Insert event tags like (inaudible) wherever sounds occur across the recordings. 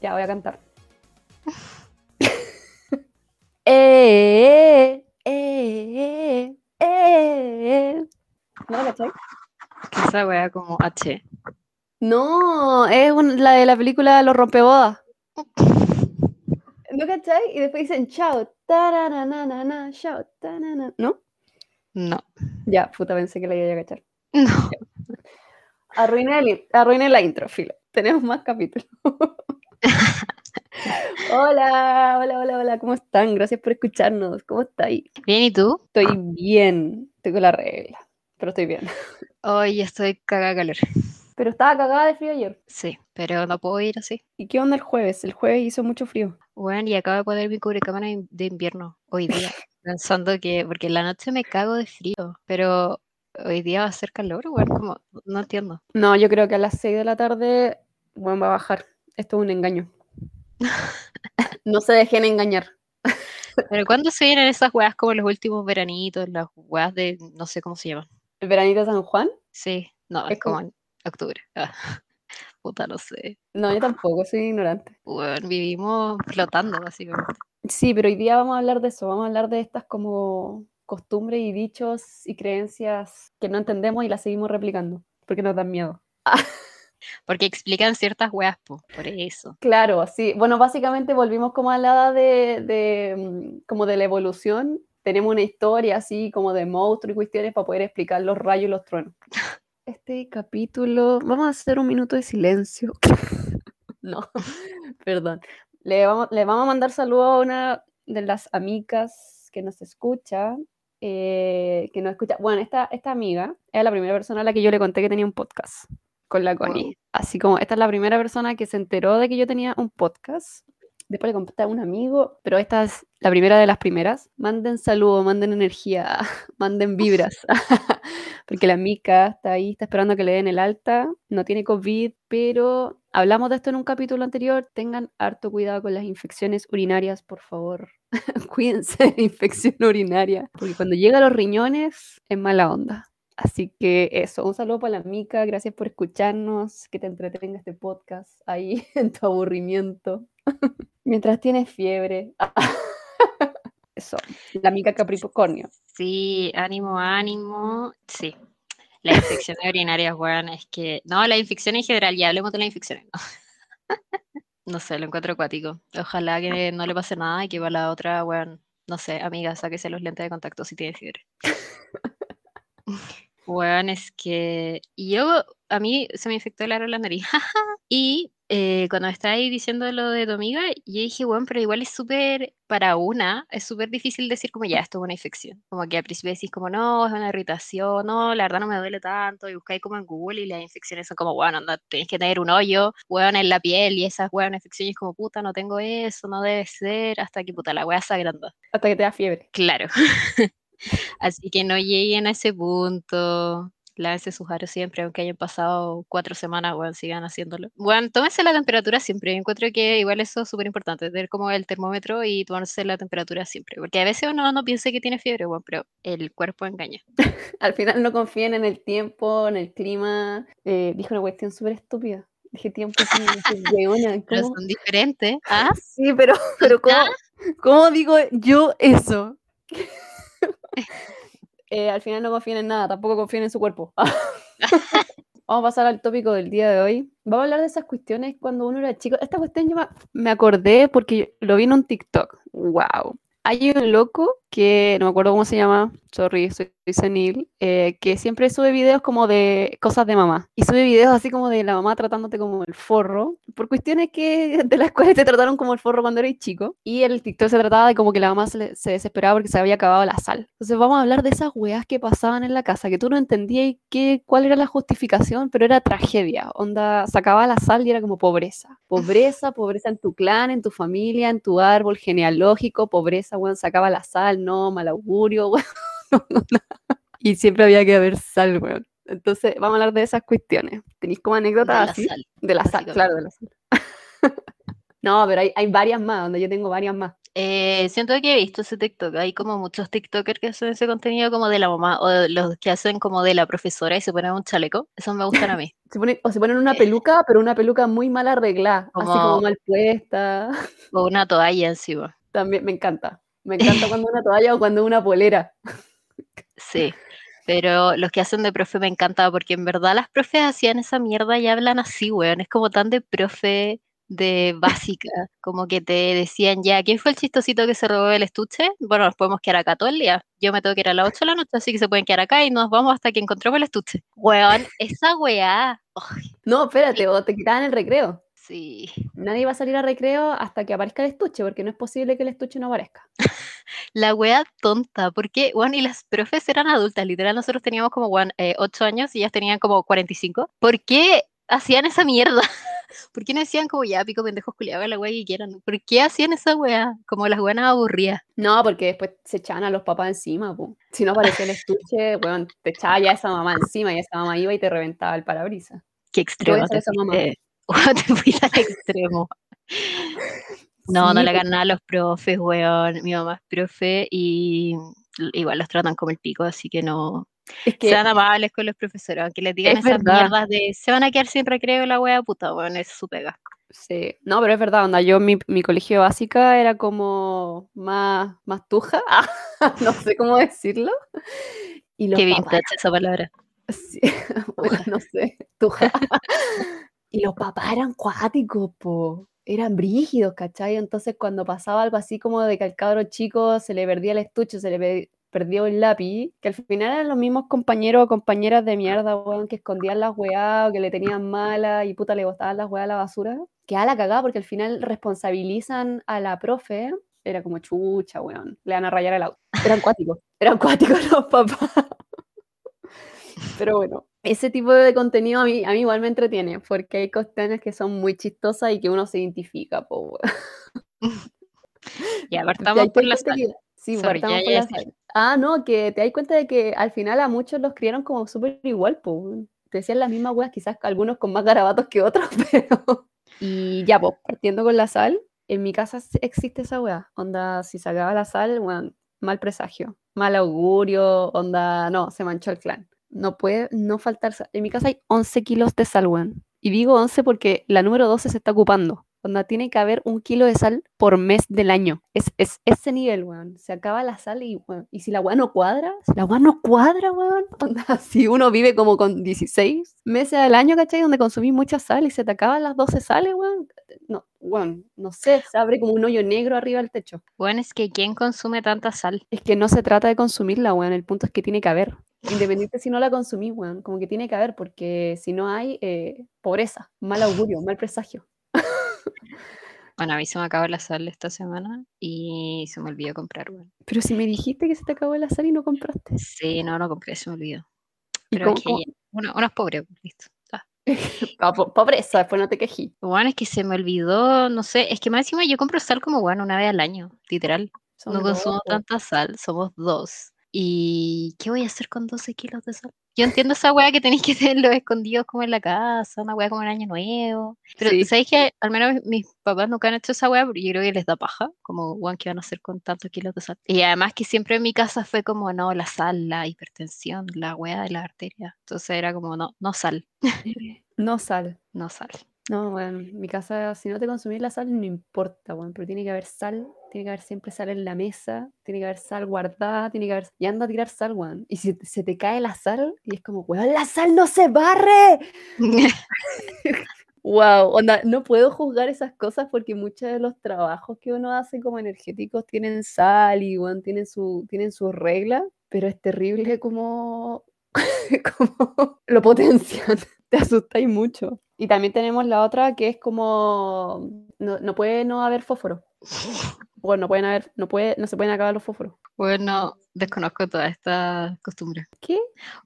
Ya voy a cantar. (laughs) eh, eh, eh. ¿No la cachai? Esa wea como H. No, es un- la de la película Los Rompebodas. Y después dicen chao. chao. ¿No? No. Ya, puta, pensé que la iba a cachar. No. (laughs) Arruiné, el la intro, filo. Tenemos más capítulos. (laughs) hola, hola, hola, hola. ¿Cómo están? Gracias por escucharnos. ¿Cómo estáis? Bien, ¿y tú? Estoy bien. Estoy con la regla, pero estoy bien. Hoy estoy cagada de calor. Pero estaba cagada de frío ayer. Sí, pero no puedo ir así. ¿Y qué onda el jueves? El jueves hizo mucho frío. Bueno, y acabo de poner mi cubrecámara de invierno hoy día. (laughs) Pensando que, porque en la noche me cago de frío, pero hoy día va a ser calor, bueno, como, no entiendo. No, yo creo que a las 6 de la tarde, bueno, va a bajar. Esto es un engaño. (laughs) no se dejen engañar. Pero ¿cuándo se vienen esas weas como los últimos veranitos, las weas de, no sé cómo se llaman? ¿El veranito de San Juan? Sí, no, Es es como octubre. (laughs) Ah, puta, no sé. No, yo tampoco, soy ignorante. Bueno, vivimos flotando, básicamente. Sí, pero hoy día vamos a hablar de eso, vamos a hablar de estas como costumbres y dichos y creencias que no entendemos y las seguimos replicando, porque nos dan miedo. (laughs) Porque explican ciertas weas, po, por eso. Claro, sí. Bueno, básicamente volvimos como a la de, de, mm, como de la evolución. Tenemos una historia así como de monstruos y cuestiones para poder explicar los rayos y los truenos. (laughs) Este capítulo, vamos a hacer un minuto de silencio. (laughs) No, (laughs) perdón. Le vamos, le vamos a mandar saludos a una de las amigas que nos escucha, eh, que nos escucha. Bueno, esta, esta amiga es la primera persona a la que yo le conté que tenía un podcast con la Connie. Wow. Así como esta es la primera persona que se enteró de que yo tenía un podcast. Después le conté a un amigo, pero esta es la primera de las primeras. Manden saludos, manden energía, (laughs) manden vibras. (laughs) Porque la Mica está ahí, está esperando que le den el alta. No tiene COVID, pero hablamos de esto en un capítulo anterior. Tengan harto cuidado con las infecciones urinarias, por favor. (laughs) Cuídense de infección urinaria. Porque cuando llega a los riñones es mala onda. Así que eso, un saludo para la Mica, gracias por escucharnos, que te entretenga este podcast ahí en tu aburrimiento, mientras tienes fiebre. (laughs) Eso, la Mica Capricornio. Sí, ánimo, ánimo. Sí. Las infecciones urinarias, weón, es que. No, la infección en general, ya hablemos de las infecciones. No, (laughs) No sé, lo encuentro acuático. Ojalá que no le pase nada y que va la otra, weón. No sé, amiga, sáquese los lentes de contacto si tiene fiebre. (laughs) Weón, es que yo, a mí se me infectó el aro en la nariz. y eh, cuando me estaba ahí diciendo lo de tu amiga, yo dije, weón, pero igual es súper, para una, es súper difícil decir como ya, esto es una infección. Como que al principio decís como, no, es una irritación, no, la verdad no me duele tanto, y buscáis como en Google y las infecciones son como, bueno, anda, tenés que tener un hoyo, weón, en la piel, y esas weón infecciones como, puta, no tengo eso, no debe ser, hasta que puta, la weá se agranda. Hasta que te da fiebre. Claro. (laughs) Así que no lleguen a ese punto. Lávense sus aros siempre, aunque hayan pasado cuatro semanas, bueno, sigan haciéndolo. Bueno, tómense la temperatura siempre. Encuentro que igual eso es súper importante, tener como el termómetro y tomarse la temperatura siempre. Porque a veces uno no piensa que tiene fiebre, bueno, pero el cuerpo engaña. (laughs) Al final no confíen en el tiempo, en el clima. Eh, dijo una cuestión súper estúpida. Dije tiempo dije, "Weona, (laughs) Pero ¿cómo?". son diferentes. ¿Ah? Sí, pero, pero ¿cómo, cómo digo yo eso? (laughs) Eh, al final no confíen en nada, tampoco confíen en su cuerpo. (laughs) (laughs) Vamos a pasar al tópico del día de hoy. Vamos a hablar de esas cuestiones cuando uno era chico. Esta cuestión yo me- me acordé porque lo vi en un TikTok. ¡Wow! Hay un loco que no me acuerdo cómo se llama, sorry, soy, soy senil, eh, que siempre sube videos como de cosas de mamá. Y sube videos así como de la mamá tratándote como el forro, por cuestiones que de las (laughs) cuales te trataron como el forro cuando eres chico. Y el TikTok se trataba de como que la mamá se, se desesperaba porque se había acabado la sal. Entonces vamos a hablar de esas weas que pasaban en la casa, que tú no entendías qué, cuál era la justificación, pero era tragedia. Onda, se acababa la sal y era como pobreza. Pobreza, pobreza en tu clan, en tu familia, en tu árbol genealógico, pobreza, weón, se la sal, no, mal augurio, (laughs) weón. y siempre había que haber sal, weón. Entonces, vamos a hablar de esas cuestiones. ¿Tenéis como De anécdotas la así? sal. De la sal, claro, de la sal. (laughs) No, pero hay, hay varias más, donde yo tengo varias más. Eh, siento que he visto ese TikTok. Hay como muchos TikTokers que hacen ese contenido como de la mamá o los que hacen como de la profesora y se ponen un chaleco. Esos me gustan a mí. (laughs) Se ponen- o se ponen una peluca, pero una peluca muy mal arreglada, así como Como- mal puesta. O una toalla encima. También me encanta. Me encanta cuando una toalla o cuando una polera. (laughs) Sí. Pero los que hacen de profe me encanta porque en verdad las profes hacían esa mierda y hablan así, weón. Es como tan de profe de básica, como que te decían ya, ¿quién fue el chistosito que se robó el estuche? Bueno, nos podemos quedar acá todo el día. Yo me tengo que ir a las 8 de la noche, así que se pueden quedar acá y nos vamos hasta que encontremos el estuche. Weón, esa weá. No, espérate, o te quitaban el recreo. Sí. Nadie va a salir a recreo hasta que aparezca el estuche, porque no es posible que el estuche no aparezca. (laughs) La wea tonta, porque, bueno, y las profes eran adultas, literal, nosotros teníamos como, bueno, 8 años y ellas tenían como 45. ¿Por qué hacían esa mierda? (laughs) ¿Por qué no decían como, ya, pico pendejos culiados, la wea que quieran? ¿Por qué hacían esa wea? Como las buenas aburridas. No, porque después se echaban a los papás encima, po. Si no aparecía el estuche, bueno, te echaba ya esa mamá encima y esa mamá iba y te reventaba el parabrisas. Qué extremo. ser Te, esa mamá. Fuiste- te fuiste al extremo. No, no le hagan nada a los profes, weón. Mi mamá es profe y igual los tratan como el pico, así que no, Es que sean amables con los profesores, aunque les digan Es esas verdad. mierdas de se van a quedar sin recreo la wea puta, weón, es su pega. Sí, no, pero es verdad, onda, yo mi, mi colegio básica era como más, más tuja, (laughs) no sé cómo decirlo. Y los Qué vintage esa palabra. Sí, (laughs) bueno, no sé, tuja. (laughs) Y los papás eran cuáticos, po. Eran brígidos, ¿cachai? Entonces cuando pasaba algo así como de que al cabro chico se le perdía el estuche, se le pe- perdió el lápiz, que al final eran los mismos compañeros o compañeras de mierda, weón, que escondían las weá o que le tenían mala y puta le botaban las weá a la basura, quedaba la cagada porque al final responsabilizan a la profe, era como chucha, weón, le van a rayar el auto. Eran cuáticos, eran cuáticos (laughs) los papás. Pero bueno, ese tipo de contenido a mí, a mí igual me entretiene, porque hay cuestiones que son muy chistosas y que uno se identifica, po. (laughs) Ya, (laughs) partamos por la sal. que- Sí, Sorry, partamos ya por iba a la sal. Ah, no, que te das cuenta de que al final a muchos los criaron como súper igual, po. Te decían las mismas weas, quizás algunos con más garabatos que otros, (laughs) pero... Y ya, pues, partiendo con la sal, en mi casa existe esa wea. Onda, si se acaba la sal, weón, mal presagio, mal augurio, onda, no, se manchó el clan. No puede no faltar sal. En mi casa hay 11 kilos de sal, weón. Y digo 11 porque la número 12 se está ocupando. Onda, tiene que haber un kilo de sal por mes del año. Es, es ese nivel, weón. Se acaba la sal y, weón, y si la weá no cuadra, si la weá no cuadra, weón. (laughs) Onda, si uno vive como con 16 meses al año, ¿cachai? Donde consumís mucha sal y se te acaban las 12 sales, weón. No, weón, no sé, se abre como un hoyo negro arriba del techo. Bueno, es que ¿quién consume tanta sal? Es que no se trata de consumirla, weón. El punto es que tiene que haber. Independiente si no la consumís, weón. Como que tiene que haber, porque si no hay, eh, pobreza, mal augurio, mal presagio. (laughs) Bueno, a mí se me acabó la sal esta semana y se me olvidó comprar, weón. Pero si me dijiste que se te acabó la sal y no compraste. Sí, no, no compré, se me olvidó. ¿Y Pero es que uno, uno es pobre, pues, listo. Ah. (laughs) Po- pobreza, después no te quejí. Bueno, es que se me olvidó, no sé, es que más encima yo compro sal como, bueno, una vez al año, literal. No consumo tanta sal, somos dos. ¿Y qué voy a hacer con 12 kilos de sal? Yo entiendo esa weá que tenéis que (laughs) tenerlos escondidos como en la casa, una weá como en Año Nuevo. Pero Sí. ¿sabéis que al menos mis papás nunca han hecho esa weá? Porque yo creo que les da paja, como weón, ¿qué van a hacer con tantos kilos de sal? Y además que siempre en mi casa fue como, no, la sal, la hipertensión, la weá de la arteria. Entonces era como, no, no sal, No sal. no sal. No, bueno, en mi casa, si no te consumís la sal, no importa, bueno, pero tiene que haber sal, tiene que haber siempre sal en la mesa, tiene que haber sal guardada, tiene que haber... Y anda a tirar sal, weón. Y si se te cae la sal, y es como, weón, la sal no se barre. (laughs) Wow, onda, no puedo juzgar esas cosas porque muchos de los trabajos que uno hace como energéticos tienen sal y weón, tienen su, tienen sus reglas, pero es terrible como, (laughs) como lo potencian, te (laughs) asustáis mucho. Y también tenemos la otra que es como, no, no puede no haber fósforo. (laughs) Bueno, no pueden haber, no puede, no se pueden acabar los fósforos. Bueno, desconozco toda esta costumbre. ¿Qué?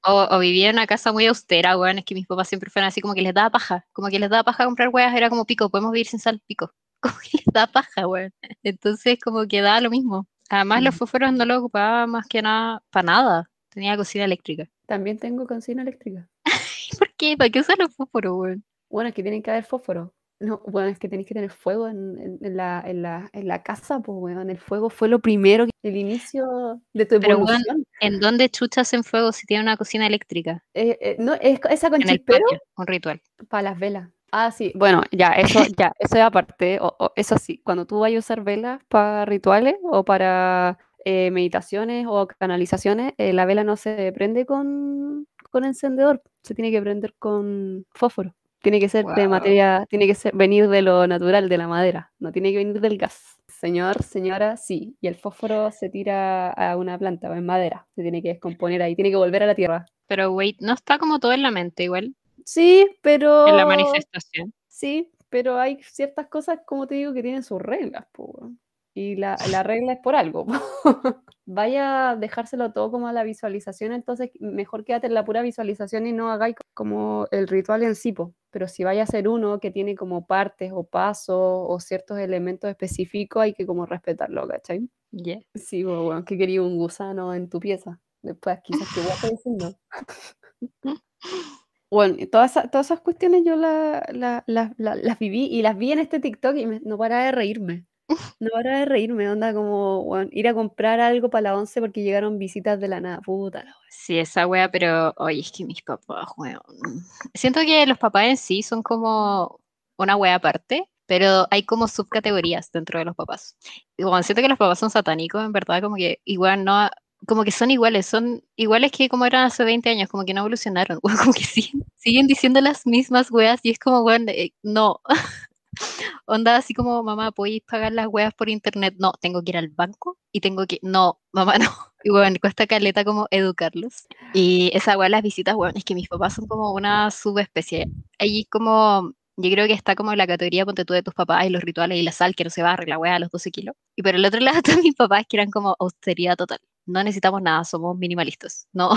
O, o vivía en una casa muy austera, weón, es que mis papás siempre fueron así como que les daba paja, como que les daba paja comprar weas, era como pico, podemos vivir sin sal, pico. (laughs) Como que les daba paja, weón. Entonces como que daba lo mismo. Además los Mm. fósforos no los ocupaba más que nada para nada. Tenía cocina eléctrica. También tengo cocina eléctrica. (laughs) ¿Por qué? ¿Para qué usar los fósforos, weón? Bueno, es que tienen que haber fósforo. No, bueno, es que tenéis que tener fuego en, en, la, en, la, en la casa, pues, weón. El fuego fue lo primero, el inicio de tu evolución. Pero, weón, ¿en dónde chuchas en fuego si tiene una cocina eléctrica? Eh, eh, no, es, esa con en el chispero. patio, un ritual. Para las velas. Ah, sí. Bueno, ya, eso, ya, (laughs) eso es aparte. O, o, eso sí, cuando tú vayas a usar velas para rituales o para eh, meditaciones o canalizaciones, eh, la vela no se prende con, con encendedor, se tiene que prender con fósforo. Tiene que ser Wow. de materia, tiene que ser, venir de lo natural, de la madera, no tiene que venir del gas. Señor, señora, sí. Y el fósforo se tira a una planta, en madera, se tiene que descomponer ahí, tiene que volver a la tierra. Pero, wait, no está como todo en la mente igual, Sí, pero... en la manifestación. Sí, pero hay ciertas cosas, como te digo, que tienen sus reglas, po. Y la, la regla es por algo. po. (laughs) Vaya a dejárselo todo como a la visualización, entonces mejor quédate en la pura visualización y no hagáis como el ritual en sí. Pero si vaya a ser uno que tiene como partes o pasos o ciertos elementos específicos, hay que como respetarlo, ¿cachai? Yeah. Sí, weón, que quería un gusano en tu pieza. Después quizás te voy a diciendo. Bueno, todas, todas esas cuestiones yo la- la- la- la- las viví y las vi en este TikTok y me- no paraba de reírme. No paraba de reírme, onda como ir a comprar algo para la once porque llegaron visitas de la nada. Puta la wea. Sí, esa wea, pero oye, es que mis papás, weón. Siento que los papás en sí son como una wea aparte, pero hay como subcategorías dentro de los papás. Y bueno, siento que los papás son satánicos, en verdad, como que igual no, como que son iguales, son iguales que como eran hace 20 años, como que no evolucionaron, (laughs) weón, como que siguen, siguen diciendo las mismas weas y es como, weón, eh, no. (laughs) Onda así como, mamá, ¿podéis pagar las weas por internet? No, tengo que ir al banco y tengo que, no, mamá, (laughs) no. Y bueno, cuesta caleta como educarlos. Y esa wea, las visitas, weón, es que mis papás son como una subespecie. Ahí como, yo creo que está como en la categoría, ponte tú de tus papás y los rituales y la sal que no se barre, la wea a los 12 kilos. Y por el otro (laughs) lado están mis papás que eran como austeridad total. No necesitamos nada, somos minimalistas. No,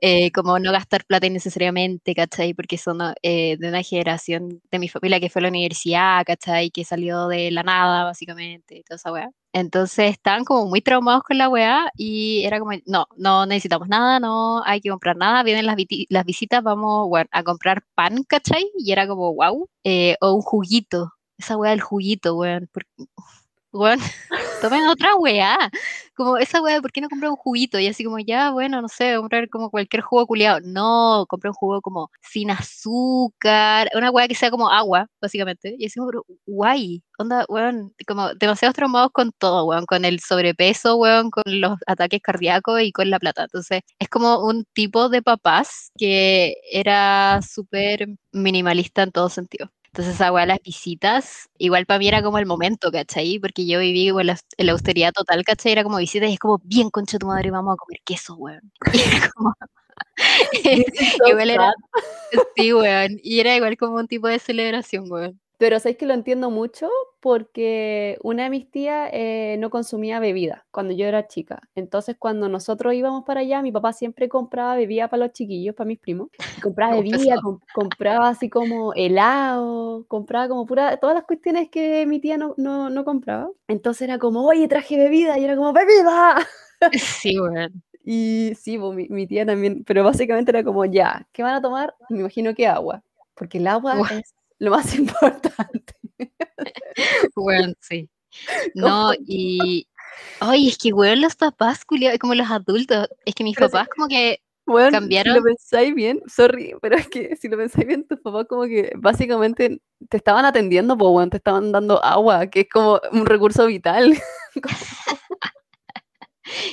eh, como no gastar plata innecesariamente, ¿cachai? Porque son eh, de una generación de mi familia que fue a la universidad, ¿cachai? Que salió de la nada, básicamente, toda esa weá. Entonces estaban como muy traumados con la weá y era como, no, no necesitamos nada, no hay que comprar nada, vienen las, visitas, vamos a comprar pan, ¿cachai? Y era como, wow, eh, o un juguito, esa weá del juguito, weón, porque, weón, (laughs) tomen otra weá, como esa weá, ¿por qué no comprar un juguito? Y así como, ya, bueno, no sé, comprar como cualquier jugo culiado. No, compré un jugo como sin azúcar, una weá que sea como agua, básicamente. Y así como, guay, onda, weón, como demasiados traumados con todo, weón, con el sobrepeso, weón, con los ataques cardíacos y con la plata. Entonces, es como un tipo de papás que era súper minimalista en todo sentido. Entonces, weá, las visitas, igual para mí era como el momento, ¿cachai? Porque yo viví en la, en la austeridad total, ¿cachai? Era como visitas y es como, bien concha tu madre, vamos a comer queso, weón. (laughs) Y era como... (laughs) igual era... Sí, weón. Y era igual como un tipo de celebración, weón. Pero sabéis que lo entiendo mucho porque una de mis tías eh, no consumía bebida cuando yo era chica. Entonces, cuando nosotros íbamos para allá, mi papá siempre compraba bebida para los chiquillos, para mis primos. Compraba (laughs) bebida, compraba así como helado, compraba como pura, todas las cuestiones que mi tía no, no, no compraba. Entonces era como, oye, traje bebida, y era como, ¡bebida! (laughs) Sí, weón. (laughs) Y sí, pues, mi, mi tía también, pero básicamente era como, ya, ¿qué van a tomar? Me imagino que agua, porque el agua es lo más (laughs) importante. Weón, sí. (laughs) No, y. Ay, es que, weón, los papás, culiados, como los adultos. Es que mis Pero sí. papás, como que. Bueno, si Cambiaron. lo pensáis bien, sorry, pero es que si lo pensáis bien, tus papás como que básicamente te estaban atendiendo, pues, weón, te estaban dando agua, que es como un recurso vital. (laughs)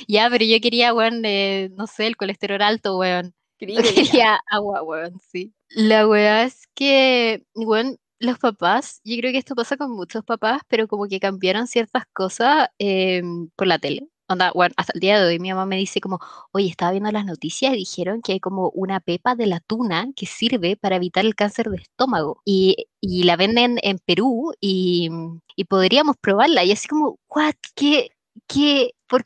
Ya, pero yo quería, weón, eh, no sé, el colesterol alto, weón. Quería (laughs) (laughs) agua, weón, sí. La weá es que, weón, los papás, yo creo que esto pasa con muchos papás, pero como que cambiaron ciertas cosas eh, por la tele. Onda, bueno, hasta el día de hoy mi mamá me dice como, oye, estaba viendo las noticias y dijeron que hay como una pepa de la tuna que sirve para evitar el cáncer de estómago y, y la venden en Perú y, y podríamos probarla. Y así como, what, qué, qué, por,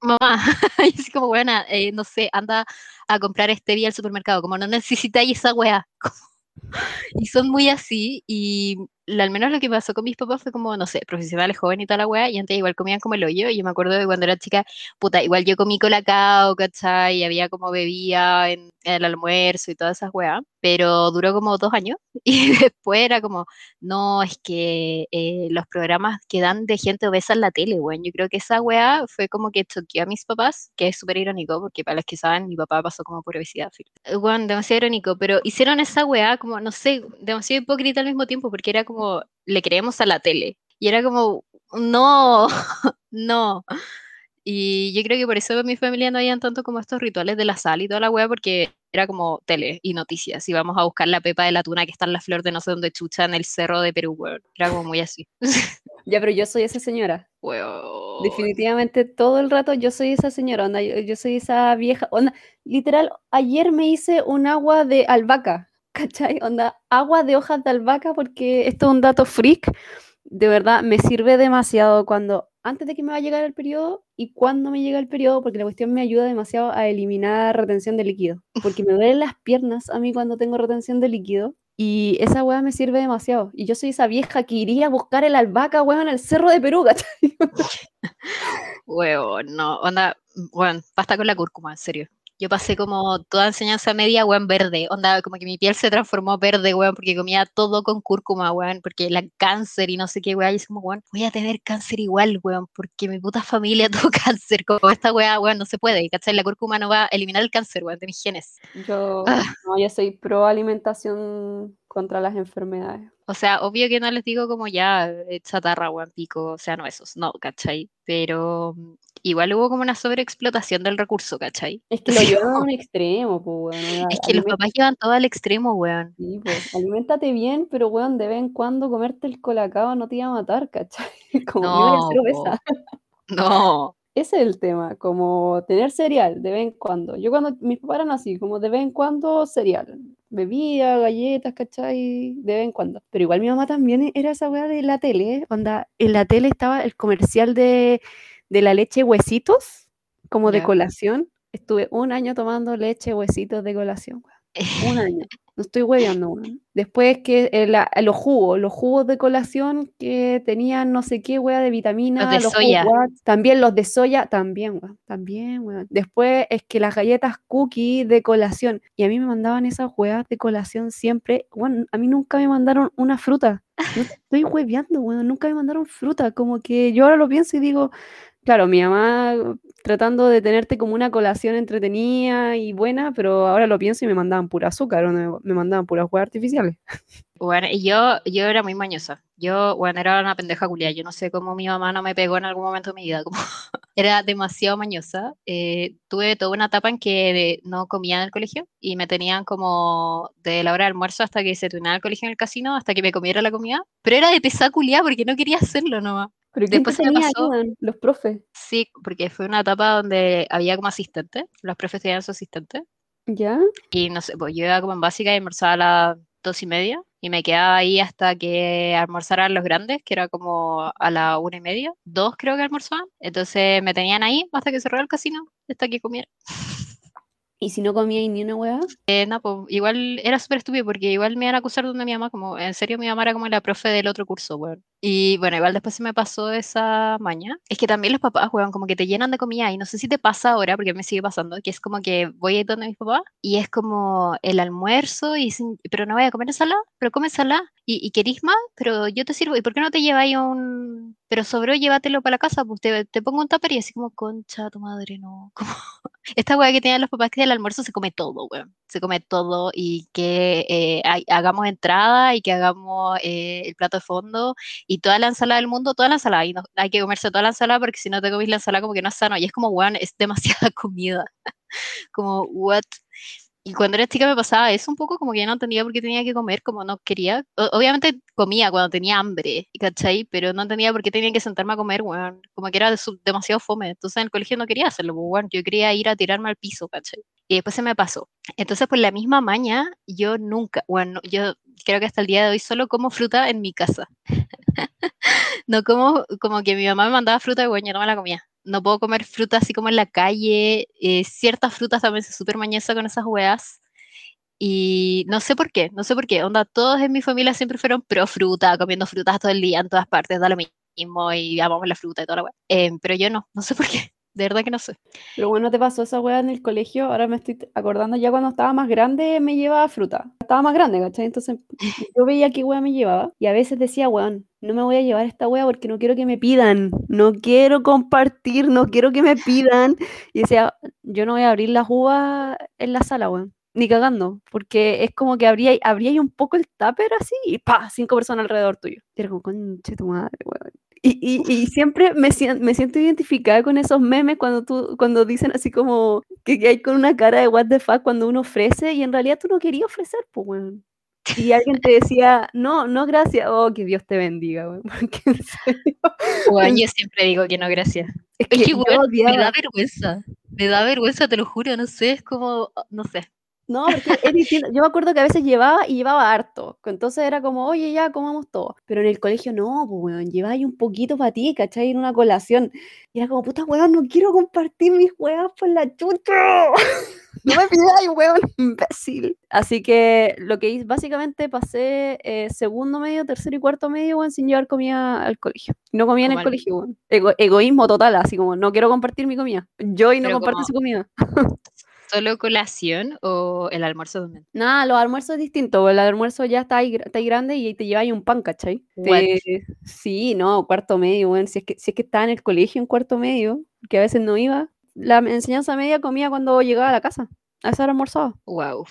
mamá, (laughs) y así como, buena, eh, no sé, anda a comprar día al supermercado, como no necesitáis esa weá. (laughs) Y son muy así, y la- al menos lo que pasó con mis papás fue como, no sé, profesionales jóvenes y toda la weá, y antes igual comían como el hoyo, y yo me acuerdo de cuando era chica, puta, igual yo comí colacao, ¿cachai? Y había como bebía en, en el almuerzo y todas esas weá. Pero duró como dos años (laughs) y después era como, no, es que eh, los programas que dan de gente obesa en la tele, bueno, yo creo que esa weá fue como que choqueó a mis papás, que es súper irónico, porque para los que saben, mi papá pasó como por obesidad. Bueno, demasiado irónico, pero hicieron esa weá como, no sé, demasiado hipócrita al mismo tiempo, porque era como, le creemos a la tele, y era como, no, (laughs) no. Y yo creo que por eso en mi familia no habían tanto como estos rituales de la sal y toda la weá, porque era como tele y noticias. Y vamos a buscar la pepa de la tuna que está en la flor de no sé dónde chucha en el cerro de Perú, weón. Era como muy así. (laughs) Ya, pero yo soy esa señora. Weón. Definitivamente todo el rato yo soy esa señora, onda, yo, yo soy esa vieja, onda, literal, ayer me hice un agua de albahaca, (laughs) ¿cachai? Onda, agua de hojas de albahaca porque esto es un dato freak, de verdad, me sirve demasiado cuando, antes de que me va a llegar el periodo y cuando me llega el periodo, porque la cuestión me ayuda demasiado a eliminar retención de líquido, porque me duelen las piernas a mí cuando tengo retención de líquido. Y esa weá me sirve demasiado. Y yo soy esa vieja que iría a buscar el albahaca, weón, en el cerro de Perú, ¿cachai? (laughs) Weón, no, onda, weón, basta con la cúrcuma, en serio. Yo pasé como toda enseñanza media, weón, verde. Onda, como que mi piel se transformó verde, weón, porque comía todo con cúrcuma, weón, porque el cáncer y no sé qué, weón. Y es como, weón, voy a tener cáncer igual, weón, porque mi puta familia (laughs) tuvo cáncer. Como esta weá, weón, no se puede. ¿Cachai? La cúrcuma no va a eliminar el cáncer, weón, de mis genes. Yo, Ah. no, yo soy pro alimentación contra las enfermedades. O sea, obvio que no les digo como ya eh, chatarra, weón, pico, o sea, no esos, no, ¿cachai? Pero mm, igual hubo como una sobreexplotación del recurso, ¿cachai? Es que lo (laughs) llevan a un extremo, pues, weón. Es que los papás llevan todo al extremo, weón. sí, pues, aliméntate bien, pero weón, de vez en cuando comerte el colacao no te iba a matar, ¿cachai? (laughs) Como no a ser obesa. No. Ese es el tema, como tener cereal de vez en cuando. Yo cuando mis papás eran así, como de vez en cuando cereal. Bebida, galletas, ¿cachai? De vez en cuando. Pero igual mi mamá también era esa weá de la tele, ¿eh? Onda, en la tele estaba el comercial de, de la leche huesitos, como de colación. Estuve un año tomando leche huesitos de colación. Un (laughs) año. No estoy hueveando. Después que eh, la- los jugos, los jugos de colación que tenían no sé qué, weá, de vitamina, de los soya. También los de soya, también, weón, también, weón. Después es que las galletas cookie de colación, y a mí me mandaban esas weas de colación siempre, weón, a mí nunca me mandaron una fruta. No estoy hueveando, weón, nunca me mandaron fruta, como que yo ahora lo pienso y digo, claro, mi mamá tratando de tenerte como una colación entretenida y buena, pero ahora lo pienso y me mandaban pura azúcar, o me, me mandaban puras huevas artificiales. (laughs) Bueno, y yo, yo era muy mañosa. Yo, bueno, era una pendeja culia. Yo no sé cómo mi mamá no me pegó en algún momento de mi vida. Como (laughs) era demasiado mañosa. Eh, tuve toda una etapa en que no comía en el colegio y me tenían como de la hora de almuerzo hasta que se terminaba el colegio en el casino, hasta que me comiera la comida. Pero era de pesar culia porque no quería hacerlo nomás. Pero ¿quién Después se me pasó. Los profes, Sí, porque fue una etapa donde había como asistente. Los profes tenían su asistente. ¿ya? Y no sé, pues yo iba como en básica y almorzaba a las dos y media y me quedaba ahí hasta que almorzaran los grandes, que era como a la una y media, dos creo que almorzaban. Entonces me tenían ahí hasta que cerrara el casino, hasta que comiera. Y si no comía ni una hueá, Eh, no, pues igual era súper estúpido porque igual me iban a acusar de mi mamá, como en serio mi mamá era como la profe del otro curso, weón. Y bueno, igual después se me pasó esa maña. Es que también los papás, weón, como que te llenan de comida y no sé si te pasa ahora, porque me sigue pasando, que es como que voy a ir donde mis papás y es como el almuerzo y dicen, pero no voy a comer ensalada, pero come ensalada y, y querís más, pero yo te sirvo. ¿Y por qué no te lleváis un... Pero sobró, llévatelo para la casa, pues te, te pongo un tupper y así como, concha, tu madre, no. (laughs) Como... Esta weá que tenían los papás que del almuerzo se come todo, weón. Se come todo y que eh, hagamos entrada y que hagamos eh, el plato de fondo y toda la ensalada del mundo, toda la ensalada. Y no, hay que comerse toda la ensalada porque si no te comís la ensalada como que no es sano. Y es como, weón, es demasiada (laughs) comida. como, what? Y cuando era chica me pasaba eso un poco, como que yo no entendía por qué tenía que comer, como no quería. Obviamente comía cuando tenía hambre, ¿cachai? Pero no entendía por qué tenía que sentarme a comer, weón. Como que era de demasiado fome. Entonces en el colegio no quería hacerlo, pues, weón. Yo quería ir a tirarme al piso, ¿cachai? Y después se me pasó. Entonces, por la misma maña, yo nunca, bueno, yo creo que hasta el día de hoy solo como fruta en mi casa. (laughs) No como, como que mi mamá me mandaba fruta y bueno, yo no me la comía. No puedo comer fruta así como en la calle. eh, ciertas frutas también soy súper mañosa con esas weas. Y no sé por qué, no sé por qué. Onda, todos en mi familia siempre fueron pro fruta, comiendo frutas todo el día en todas partes, da lo mismo y amamos la fruta y toda la wea. Em, pero yo no, no sé por qué. De verdad que no sé. Pero bueno, ¿te pasó esa weá en el colegio? Ahora me estoy acordando, ya cuando estaba más grande me llevaba fruta. Estaba más grande, ¿cachai? Entonces (laughs) yo veía qué weá me llevaba y a veces decía, weón, no me voy a llevar esta weá porque no quiero que me pidan, no quiero compartir, no quiero que me pidan. Y decía, yo no voy a abrir las uvas en la sala, weón. Ni cagando, porque es como que abría, abría un poco el tupper así y pa, cinco personas alrededor tuyo. Y era como, conche tu madre, weón. Y, y, y, siempre me, me, siento identificada con esos memes cuando, tú, cuando dicen así como que, que, hay con una cara de what the fuck cuando uno ofrece y en realidad tú no querías ofrecer, pues, weón. Y alguien te decía, no, no, gracias. Oh, que Dios te bendiga, weón. (laughs) Porque en serio. Bueno, yo siempre digo que no, gracias. Es que, es que weón, me da vergüenza. Me da vergüenza, te lo juro, no sé, es como, no sé. No, porque es distinto. Yo me acuerdo que a veces llevaba y llevaba harto. Entonces era como, oye, ya comamos todo. Pero en el colegio no, pues, weón, llevaba un poquito para ti, ¿cachai? En una colación. Y era como, puta weón, no quiero compartir mis weas por la chucha. (laughs) no me pidáis, weón, imbécil. Así que lo que hice, básicamente pasé eh, segundo medio, tercero y cuarto medio, weón, sin llevar comida al colegio. No comía en el colegio, weón. Ego, egoísmo total, así como, no quiero compartir mi comida. Yo y no comparto su comida. ¿Solo colación o el almuerzo también? Nada, los almuerzos es distinto. El almuerzo ya está ahí, está ahí grande y te lleva ahí un pan, ¿cachai? Te... Sí, no, cuarto medio, bueno, si es que si es que estaba en el colegio en cuarto medio, que a veces no iba, la enseñanza media comía cuando llegaba a la casa. A esa hora almorzaba. Wow.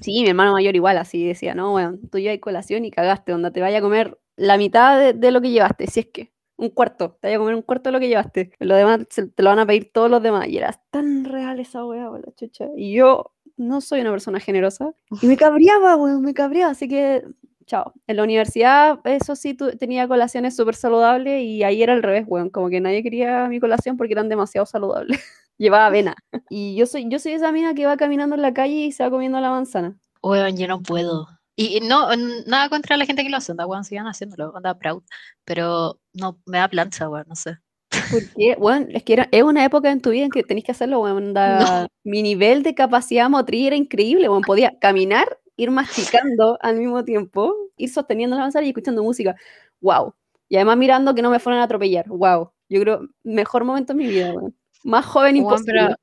Sí, mi hermano mayor igual así decía, no, bueno, tú hay colación y cagaste, donde te vaya a comer la mitad de, de lo que llevaste, si es que un cuarto, te vaya a comer un cuarto de lo que llevaste. Lo demás te lo van a pedir todos los demás. Y era tan real esa weá, la chucha. Y yo no soy una persona generosa. Y me cabreaba, weón, me cabreaba. Así que, chao. En la universidad, eso sí, tenía colaciones súper saludables y ahí era al revés, weón. Como que nadie quería mi colación porque eran demasiado saludables. (laughs) Llevaba avena. Y yo soy, yo soy esa mina que va caminando en la calle y se va comiendo la manzana. Weón, yo no puedo. Y no, nada contra la gente que lo hace, anda, weón, sigan haciéndolo, anda proud. Pero no, me da plancha, weón, no sé. Porque, bueno, es que era, es una época en tu vida en que tenés que hacerlo, weón. No. Mi nivel de capacidad motriz era increíble, weón. Podía caminar, ir masticando al mismo tiempo, ir sosteniendo la manzana y escuchando música. Wow. Y además mirando que no me fueran a atropellar. Wow. Yo creo, mejor momento en mi vida, weón. Más joven imposible.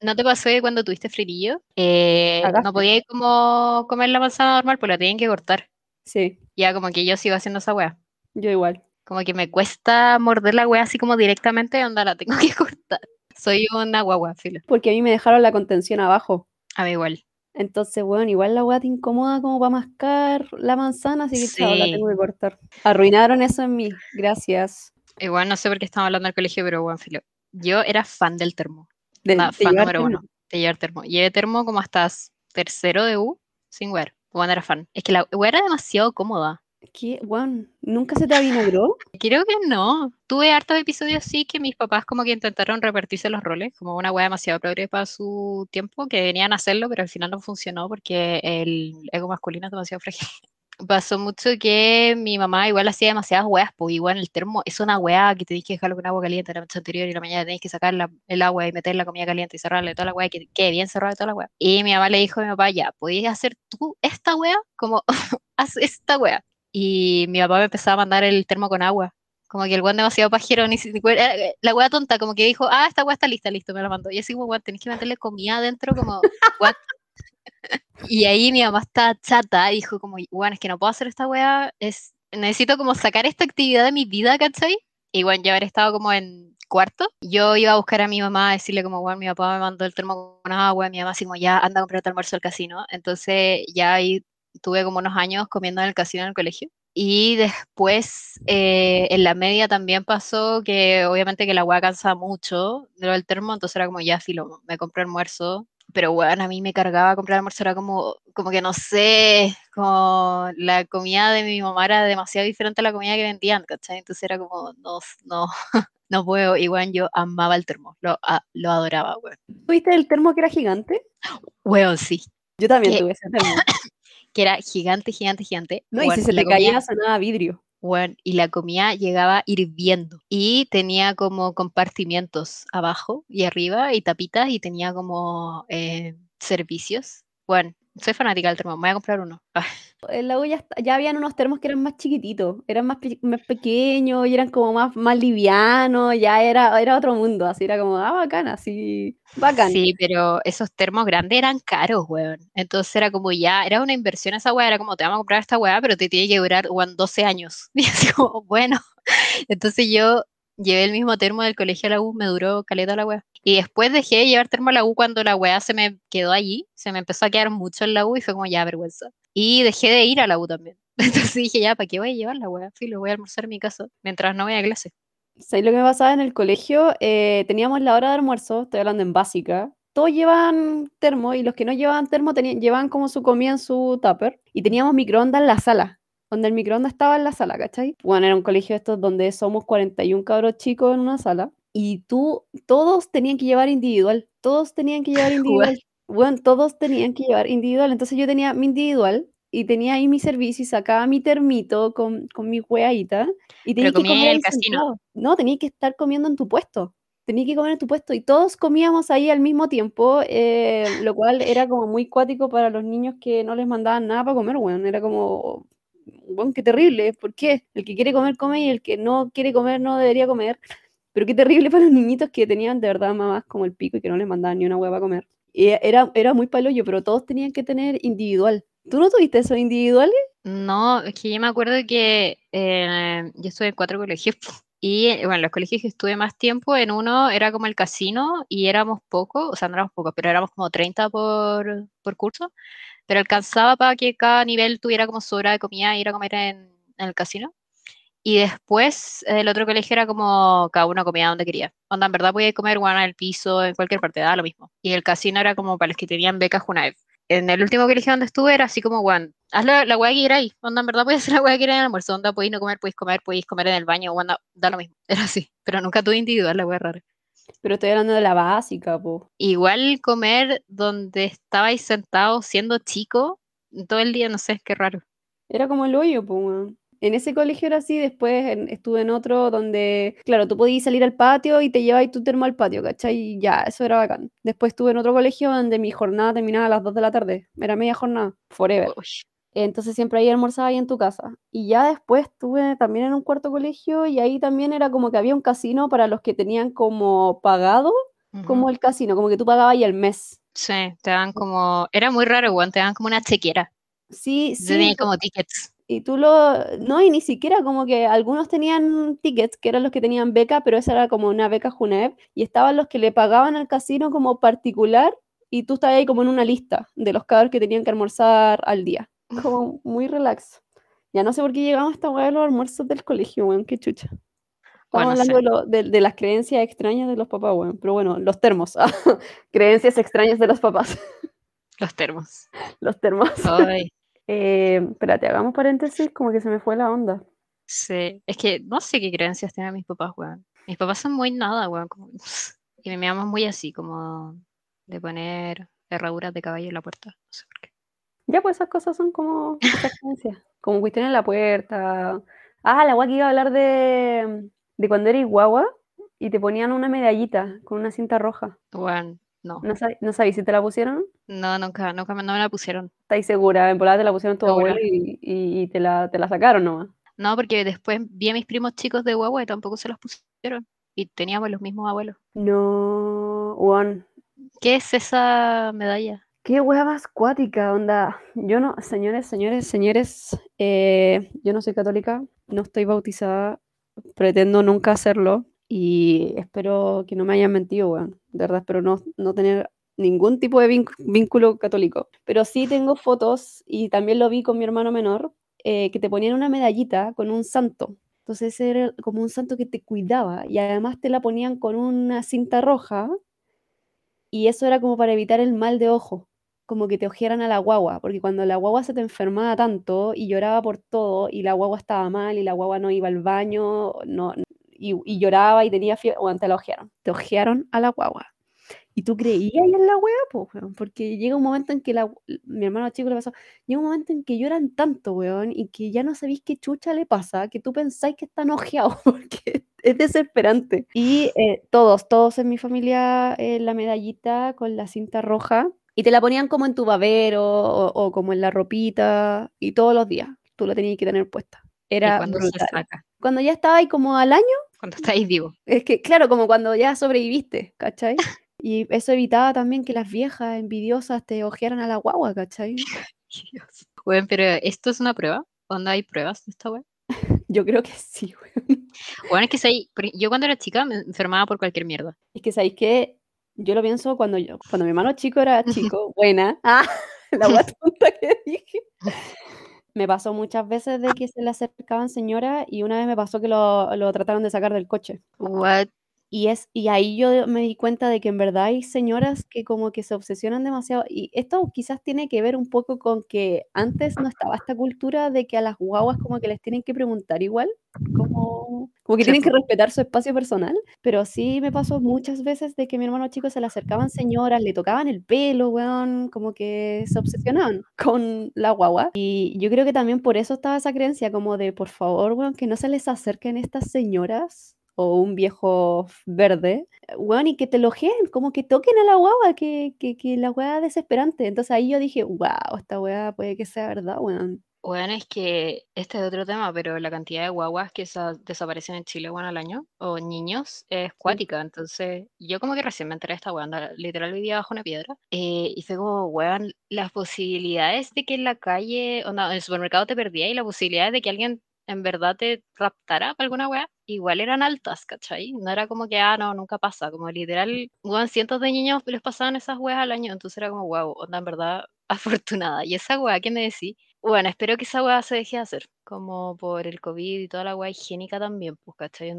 ¿No te pasó que cuando tuviste fririllo, eh, no podías como comer la manzana normal, pues la tenían que cortar? Sí. Ya como que yo sigo haciendo esa wea. Yo igual. Como que me cuesta morder la wea así como directamente, onda la tengo (laughs) que cortar. Soy una guagua, filo. Porque a mí me dejaron la contención abajo. A mí igual. Entonces, bueno, igual la wea te incomoda como para mascar la manzana, así que chao, la tengo que cortar. Arruinaron eso en mí, gracias. Igual no sé por qué estamos hablando del colegio, pero bueno, filo. Yo era fan del termo. De, fan número uno, de llevar termo. Llevé termo como hasta tercero de U sin wear. Bueno, era fan. Es que la wear era demasiado cómoda. ¿Qué? ¿Nunca se te avinagró? (laughs) Creo que no. Tuve hartos episodios sí que mis papás como que intentaron repartirse los roles, como una wea demasiado progre para su tiempo, que venían a hacerlo, pero al final no funcionó porque el ego masculino es demasiado frágil (laughs) pasó mucho que mi mamá igual hacía demasiadas weas, pues igual el termo es una wea que tenéis que dejarlo con agua caliente la noche anterior y la mañana tenéis que sacar el agua y meter la comida caliente y cerrarle toda la wea, que quede bien cerrada toda la wea. Y mi mamá le dijo a mi papá, ya, ¿podías hacer tú esta wea? Como, (laughs) haz esta wea. Y mi papá me empezaba a mandar el termo con agua. Como que el weón demasiado pajero, ni siquiera, eh, la wea tonta, como que dijo, ah, esta wea está lista, listo, me la mandó. Y así, weón, tenéis que meterle comida adentro, como, y ahí mi mamá está chata, dijo como, bueno, es que no puedo hacer esta weá, es, necesito como sacar esta actividad de mi vida, ¿cachai? Y bueno, ya haber estado como en cuarto, yo iba a buscar a mi mamá a decirle como, bueno, mi papá me mandó el termo con agua, mi mamá así como, ya anda a comprar tu almuerzo al casino. Entonces ya ahí tuve como unos años comiendo en el casino en el colegio. Y después eh, en la media también pasó que obviamente que la agua cansa mucho de lo del termo, entonces era como ya filo, me compré almuerzo, pero bueno, a mí me cargaba comprar almuerzo, era como, como que no sé, como la comida de mi mamá era demasiado diferente a la comida que vendían, ¿cachai? Entonces era como, no, no, (laughs) no puedo, igual yo amaba el termo, lo, lo adoraba, weón. ¿Tuviste el termo que era gigante? Weón, sí. Yo también tuve ese termo. (laughs) que era gigante, gigante, gigante. No, y si se te caía sonaba vidrio. Bueno, y la comida llegaba hirviendo y tenía como compartimientos abajo y arriba y tapitas y tenía como eh, servicios. Bueno, Soy fanática del termo, me voy a comprar uno. (laughs) En la U ya, ya habían unos termos que eran más chiquititos, eran más, más pequeños y eran como más, más livianos, ya era, era otro mundo, así era como, ah, bacán, así, bacán. Sí, pero esos termos grandes eran caros, weón. Entonces era como ya, era una inversión esa weá, era como te vamos a comprar esta weá, pero te tiene que durar, weón, 12 años. (laughs) Y así como, bueno. (laughs) Entonces yo llevé el mismo termo del colegio a la U, me duró caleta la weá. Y después dejé de llevar termo a la U cuando la weá se me quedó allí, se me empezó a quedar mucho en la U y fue como ya vergüenza. Y dejé de ir a la U también. (laughs) Entonces dije, ya, ¿para qué voy a llevar la weá? Filo, voy a almorzar en mi casa mientras no voy a clase. ¿Sabes lo que me pasaba en el colegio? Eh, teníamos la hora de almuerzo, estoy hablando en básica. Todos llevaban termo y los que no llevaban termo tenían, llevaban como su comida en su tupper. Y teníamos microondas en la sala, donde el microondas estaba en la sala, ¿cachai? Bueno, era un colegio de estos donde somos 41 cabros chicos en una sala. Y tú, todos tenían que llevar individual. Todos tenían que llevar (laughs) individual. Bueno, todos tenían que llevar individual. Entonces yo tenía mi individual y tenía ahí mi servicio y sacaba mi termito con, con mi hueadita y tenía que comía en comer el casino. sentado. No, tenía que estar comiendo en tu puesto. Tenía que comer en tu puesto y todos comíamos ahí al mismo tiempo, eh, lo cual era como muy cuático para los niños que no les mandaban nada para comer, weón. Era como, bueno, qué terrible. ¿Por qué? El que quiere comer, come y el que no quiere comer no debería comer. Pero qué terrible (laughs) para los niñitos que tenían de verdad mamás como el pico y que no les mandaban ni una hueá para comer. Y era, era muy palollo, pero todos tenían que tener individual. ¿Tú no tuviste eso individuales? No, es que yo me acuerdo que eh, yo estuve en cuatro colegios (laughs) y bueno, los colegios que estuve más tiempo, en uno era como el casino y éramos pocos, o sea, no éramos pocos, pero éramos como 30 por, por curso, pero alcanzaba para que cada nivel tuviera como sobra de comida e ir a comer en, en el casino. Y después el otro colegio era como cada uno comía donde quería. Onda, en verdad podía comer bueno, en el piso, en cualquier parte, da lo mismo. Y el casino era como para los que tenían becas Junaev en el último colegio donde estuve era así como, weón, haz la, la weá que queráis, onda, en verdad podéis hacer la weá que queráis en el almuerzo, onda, podéis no comer, podéis comer, podéis comer en el baño, onda, da lo mismo, (laughs) era así, pero nunca tuve individual, la weá rara. Pero estoy hablando de la básica, po. Igual comer donde estabais sentados siendo chico, todo el día, no sé, qué raro. Era como el hoyo, po. En ese colegio era así, después en- estuve en otro donde, claro, tú podías salir al patio y te llevabas tu termo al patio, ¿cachai? Y ya, eso era bacán. Después estuve en otro colegio donde mi jornada terminaba a las 2 de la tarde, era media jornada, forever. Uy, Entonces siempre ahí almorzaba ahí en tu casa. Y ya después estuve también en un cuarto colegio y ahí también era como que había un casino para los que tenían como pagado, como el casino, como que tú pagabas ahí el mes. Sí, te dan como, era muy raro, weón, te dan como una chequera, Sí, sí. tenías como tickets. Y tú lo, no, y ni siquiera como que algunos tenían tickets, que eran los que tenían beca, pero esa era como una beca Junaev, y estaban los que le pagaban al casino como particular, y tú estabas ahí como en una lista de los cabros que tenían que almorzar al día. Como muy relax. Ya no sé por qué llegamos a esta de los almuerzos del colegio, weón, qué chucha. Estamos Bueno, hablando de, lo- de- de las creencias extrañas de los papás, weón. Pero bueno, los termos. (laughs) creencias extrañas de los papás. Los termos. los termos. Ay, Eh, espérate, hagamos paréntesis, como que se me fue la onda. sí. Es que no sé qué creencias tienen mis papás, weón. Mis papás son muy nada, weón. como- (laughs) Y mamá es muy así, como de poner herraduras de caballo en la puerta. No sé por qué. Ya, pues esas cosas son como esas creencias. Como cuestiones en la puerta. Ah, la guay que iba a hablar de, de cuando eres guagua y te ponían una medallita con una cinta roja. Weón, no. ¿No, sab- no sabéis si te la pusieron? No, nunca, nunca me, no me la pusieron. ¿Estáis segura? En volada te la pusieron tu abuelo y, y- y te, la, te la sacaron nomás. No, porque después vi a mis primos chicos de y tampoco se los pusieron. Y teníamos los mismos abuelos. No, Juan. ¿Qué es esa medalla? Qué hueá más cuática, onda. Yo no, señores, señores, señores, eh, yo no soy católica, no estoy bautizada, pretendo nunca hacerlo y espero que no me hayan mentido, weón. De verdad, espero no, no tener ningún tipo de vínculo católico. Pero sí tengo fotos y también lo vi con mi hermano menor, eh, que te ponían una medallita con un santo. Entonces era como un santo que te cuidaba y además te la ponían con una cinta roja y eso era como para evitar el mal de ojo, como que te ojearan a la guagua, porque cuando la guagua se te enfermaba tanto y lloraba por todo y la guagua estaba mal y la guagua no iba al baño no, y, y lloraba y tenía fiebre, bueno, te la ojearon, te ojearon a la guagua. Y tú creías en la wea, po, weón, porque llega un momento en que la, mi hermano chico le pasó, llega un momento en que lloran tanto, weón, y que ya no sabéis qué chucha le pasa, que tú pensáis que están ojeados, (laughs) porque es desesperante. Y eh, todos, todos en mi familia, eh, la medallita con la cinta roja, Y te la ponían como en tu babero o, o como en la ropita y todos los días. Tú la tenías que tener puesta. Era ¿Y cuándo se brutal. saca? Cuando ya estaba ahí como al año, Cuando estáis vivo. es que, claro, como cuando ya sobreviviste, ¿cachai? (laughs) Y eso evitaba también que las viejas envidiosas te ojearan a la guagua, ¿cachai? (laughs) Dios. Bueno, pero ¿esto es una prueba? ¿Dónde hay pruebas de esta wea? (laughs) Yo creo que sí, güey. Bueno, es que por- yo cuando era chica me enfermaba por cualquier mierda. Es que sabéis que yo lo pienso cuando yo, cuando mi hermano chico era chico, buena. Ah, la guay tonta que dije. Me pasó muchas veces de que se le acercaban señoras y una vez me pasó que lo, lo trataron de sacar del coche. Y, es, y ahí yo me di cuenta de que en verdad hay señoras que como que se obsesionan demasiado. Y esto quizás tiene que ver un poco con que antes no estaba esta cultura de que a las guaguas como que les tienen que preguntar igual, como, como que tienen que respetar su espacio personal. Pero sí me pasó muchas veces de que mi hermano chico se le acercaban señoras, le tocaban el pelo, weón, como que se obsesionaban (laughs) con la guagua. Y yo creo que también por eso estaba esa creencia como de, por favor, weón, que no se les acerquen estas señoras o un viejo verde, weón, y que te elogien, como que toquen a la guagua, que, que, que la weá es desesperante. Entonces ahí yo dije, wow, esta weá puede que sea verdad, weón. Bueno, es que este es otro tema, pero la cantidad de guaguas que sa- desaparecen en Chile, bueno, al año, o niños, es cuática. Entonces, yo como que recién me enteré de esta weón, literal vivía bajo una piedra, eh, y fue como, weón, las posibilidades de que en la calle, o no, en el supermercado te perdía y las posibilidades de que alguien en verdad te raptara para alguna weá, igual eran altas, ¿cachai? No era como que, ah, no, nunca pasa, como literal, weón, cientos de niños les pasaban esas weas al año, entonces era como, wow, onda, en verdad, (laughs) afortunada. Y esa weá que me decís, bueno, espero que esa weá se deje de hacer, como por el COVID y toda la weá higiénica también, pues, ¿cachai?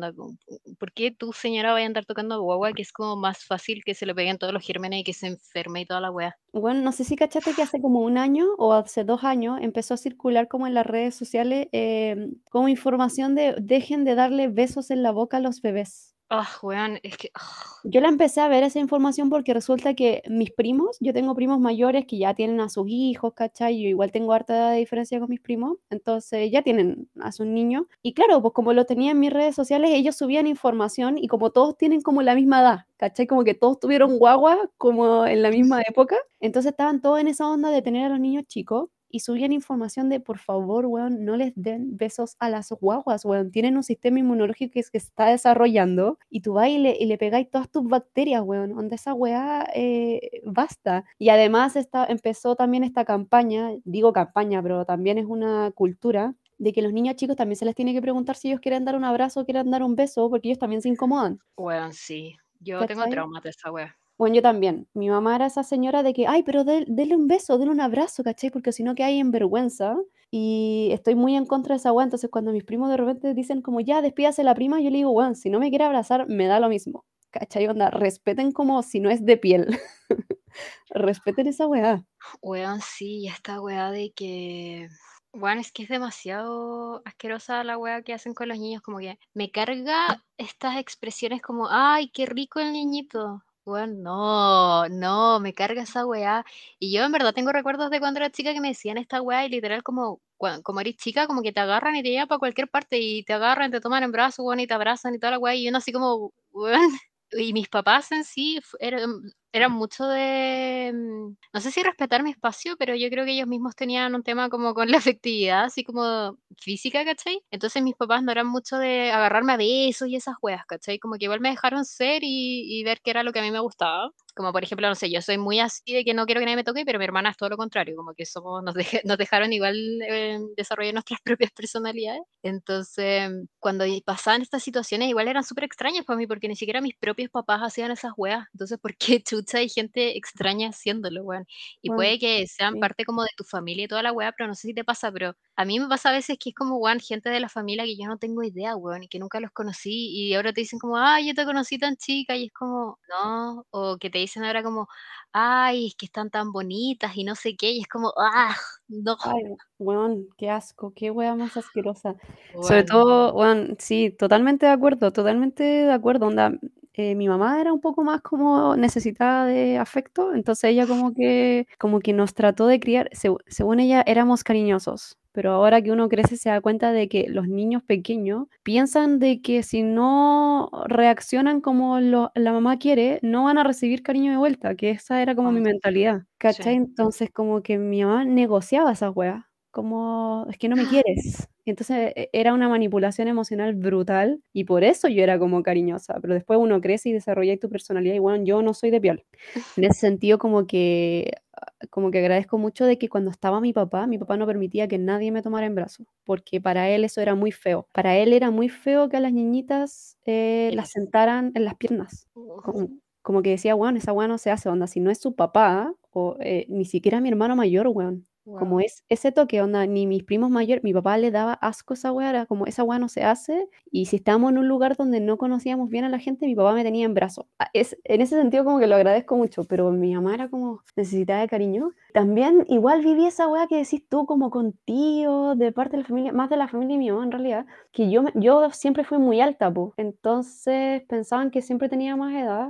¿por qué tu señora vaya a andar tocando guagua que es como más fácil que se le peguen todos los gérmenes y que se enferme y toda la weá? Bueno, no sé si cachaste que hace como un año o hace dos años empezó a circular como en las redes sociales em, como información de dejen de darle besos en la boca a los bebés. Ah, weón, es que. ah, Yo la empecé a ver esa información porque resulta que mis primos, yo tengo primos mayores que ya tienen a sus hijos, ¿cachai? Yo igual tengo harta edad de diferencia con mis primos, entonces ya tienen a sus niños. Y claro, pues como lo tenía en mis redes sociales, ellos subían información y como todos tienen como la misma edad, ¿cachai? Como que todos tuvieron guagua como en la misma época, entonces estaban todos en esa onda de tener a los niños chicos. Y subían información de, por favor, weón, no les den besos a las guaguas, weón. Tienen un sistema inmunológico que se está desarrollando y tú vas y le, y le pegáis todas tus bacterias, weón. Donde esa weá eh, basta. Y además está, empezó también esta campaña, digo campaña, pero también es una cultura de que los niños chicos también se les tiene que preguntar si ellos quieren dar un abrazo o quieren dar un beso, porque ellos también se incomodan. weón, sí. Yo tengo traumas de esa weá. Bueno, yo también. Mi mamá era esa señora de que, ay, pero de- dele un beso, dele un abrazo, ¿cachai? Porque si no que hay en vergüenza. Y estoy muy en contra de esa weá. Entonces, cuando mis primos de repente dicen como, ya, despídase la prima, yo le digo, weón, si no me quiere abrazar, me da lo mismo. ¿Cachai? Onda, respeten como si no es de piel. (laughs) respeten esa weá. Weón, sí, esta weá de que. Weón, es que es demasiado asquerosa la weá que hacen con los niños. Como que me carga estas expresiones como, ay, qué rico el niñito. Weón, no, no, me carga esa weá. Y yo en verdad tengo recuerdos de cuando era chica que me decían esta weá y literal como, como eres chica, como que te agarran y te llevan para cualquier parte y te agarran, te toman en brazos, weón, y te abrazan y toda la weá. Y uno así como, weón. Y mis papás en sí eran, eran mucho de, mm, no sé si respetar mi espacio, pero yo creo que ellos mismos tenían un tema como con la afectividad, así como física, ¿cachai? Entonces mis papás no eran mucho de agarrarme a besos y esas weas, ¿cachai? Como que igual me dejaron ser y, y ver qué era lo que a mí me gustaba. Como por ejemplo, no sé, yo soy muy así de que no quiero que nadie me toque, pero mi hermana es todo lo contrario, como que somos, nos, (laughs) nos dejaron igual eh, desarrollar nuestras (laughs) propias personalidades. Entonces, cuando pasaban estas situaciones, igual eran súper extrañas para mí, porque ni siquiera mis propios papás hacían esas weas. Entonces, ¿por qué (laughs) chucha hay gente extraña haciéndolo, weón? Y Weón, puede que sean sí. parte como de tu familia y toda la wea, pero no sé si te pasa, pero a mí me pasa a veces que es como, weón, gente de la familia que yo no tengo idea, weón, y que nunca los conocí, y ahora te dicen como, ay, yo te conocí tan chica, y es como, no, o que te dicen ahora como, ay, es que están tan bonitas y no sé qué, y es como, ah, no, Ay, weón, qué asco, qué weá más asquerosa. Sobre todo, weón, sí, totalmente de acuerdo, totalmente de acuerdo. Onda, eh, mi mamá era un poco más como necesitada de afecto, entonces ella como que, como que nos trató de criar, seg- según ella éramos cariñosos, pero ahora que uno crece se da cuenta de que los niños pequeños piensan de que si no reaccionan como lo- la mamá quiere, no van a recibir cariño de vuelta, que esa era como mi mentalidad, ¿cachai? sí. Entonces como que mi mamá negociaba esas weas, como es que no me quieres. Y entonces e- era una manipulación emocional brutal y por eso yo era como cariñosa, pero después uno crece y desarrolla tu personalidad y bueno, yo no soy de piel. En ese sentido como que como que agradezco mucho de que cuando estaba mi papá, mi papá no permitía que nadie me tomara en brazos, porque para él eso era muy feo. Para él era muy feo que a las niñitas eh, las sentaran en las piernas. Como, como que decía, weón, esa weón no se hace, onda, si no es su papá, o eh, ni siquiera mi hermano mayor, weón. Como es ese toque, onda, ni mis primos mayores, mi papá le daba asco a esa weá, era como esa weá no se hace, y si estábamos en un lugar donde no conocíamos bien a la gente, mi papá me tenía en brazos. Ah, Es, en ese sentido como que lo agradezco mucho, pero mi mamá era como necesitaba de cariño. También igual viví esa weá que decís tú como con tío, de parte de la familia, más de la familia de mi mamá en realidad, que yo, yo siempre fui muy alta, po. Entonces pensaban que siempre tenía más edad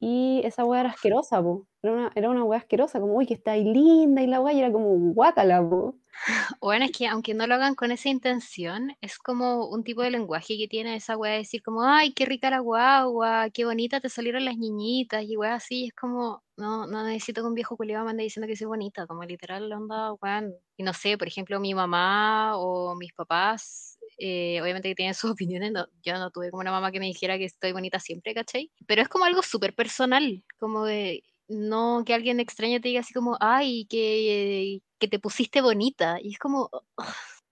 y esa weá era asquerosa, po. Era una, era weá asquerosa, como, uy, que está ahí linda y la weá, era como guácala, po. (laughs) Bueno, es que aunque no lo hagan con esa intención, es como un tipo de lenguaje que tiene esa weá de decir como, ay, qué rica la guagua, qué bonita te salieron las niñitas, y weá así, es como, no, no necesito que un viejo culiado me ande diciendo que soy bonita, como literal, onda, weón. Y no sé, por ejemplo, mi mamá o mis papás, eh, obviamente que tienen (laughs) sus opiniones, no- yo no tuve como una mamá que me dijera que estoy bonita siempre, ¿cachai? Pero es como algo súper personal, como de, no que alguien extraño te diga así como, ay, que, que te pusiste bonita. Y es como,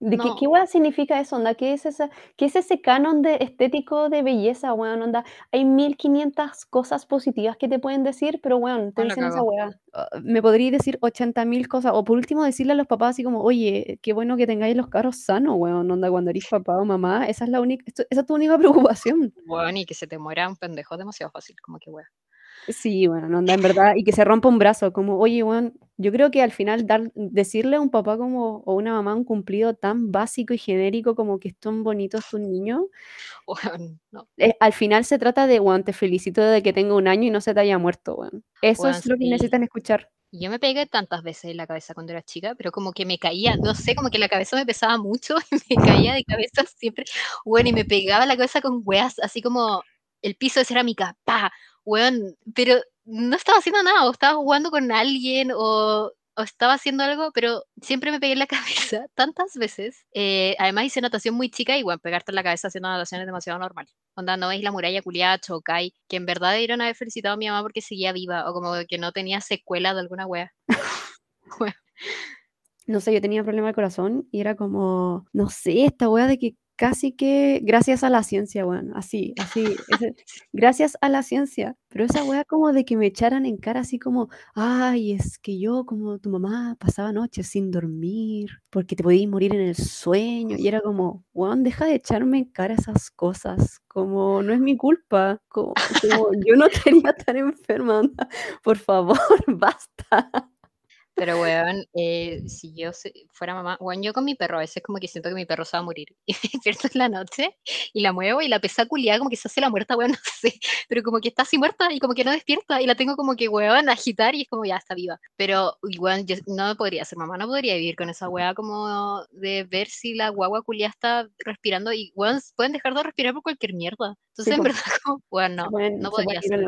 ¿De qué, no, qué weá significa eso, onda? ¿Qué es, esa, qué es ese canon de estético de belleza, weón? Onda, hay 1500 cosas positivas que te pueden decir, pero weón, te no la dicen esa cago. weá. Ah, me podría decir 80.000 cosas, o por último decirle a los papás así como, oye, qué bueno que tengáis los carros sanos, weón, onda, cuando eres papá o mamá, esa es la única, esto- esa es tu única (laughs) preocupación. Bueno, y que se te muera un pendejo es demasiado fácil, como que wea. Sí, bueno, no en verdad, y que se rompa un brazo, como, oye, weón, yo creo que al final dar, decirle a un papá como, o una mamá un cumplido tan básico y genérico como que están bonitos tus niños, (laughs) Weón, no. eh, al final se trata de, weón, te felicito de que tenga un año y no se te haya muerto, weón. Eso Weón, es lo que sí. necesitan escuchar. Yo me pegué tantas veces en la cabeza cuando era chica, pero como que me caía, no sé, como que la cabeza me pesaba mucho (laughs) y me caía de cabeza siempre. Bueno, y me pegaba la cabeza con weas, así como el piso de cerámica, pa, weón, pero no estaba haciendo nada, o estaba jugando con alguien, o, estaba haciendo algo, pero siempre me pegué en la (laughs) cabeza tantas veces. Eh, además hice natación muy chica y, bueno, pegarte en la cabeza haciendo natación es demasiado normal. Onda, no veis la muralla culiada, chocai, que en verdad debieron haber felicitado a mi mamá porque seguía viva, o como que no tenía secuela de alguna wea. (laughs) Wea. No sé, yo tenía problema de corazón y era como, no sé, esta weá de que casi que gracias a la ciencia, weón, así, así, gracias a la ciencia, pero esa weá como de que me echaran en cara así como, ay, es que yo como tu mamá pasaba noches sin dormir porque te podías morir en el sueño y era como, weón, deja de echarme en cara esas cosas, como no es mi culpa, como, yo no (laughs) quería estar enferma, por favor, (laughs) basta. Pero, weón, eh, si yo fuera mamá, weón, yo con mi perro a veces como que siento que mi perro se va a morir. (laughs) Y me despierto en la noche y la muevo y la pesa culiada como que se hace la muerta, weón, (laughs) no sé. Pero como que está así muerta y como que no despierta y la tengo como que, weón, a agitar y es como ya está viva. Pero, weón, yo no podría ser mamá, no podría vivir con esa weá como de ver si la guagua culiada está respirando y, weón, pueden dejar de respirar por cualquier mierda. Entonces, en po. verdad, (laughs) como, weón, no, pueden, no podría en ser.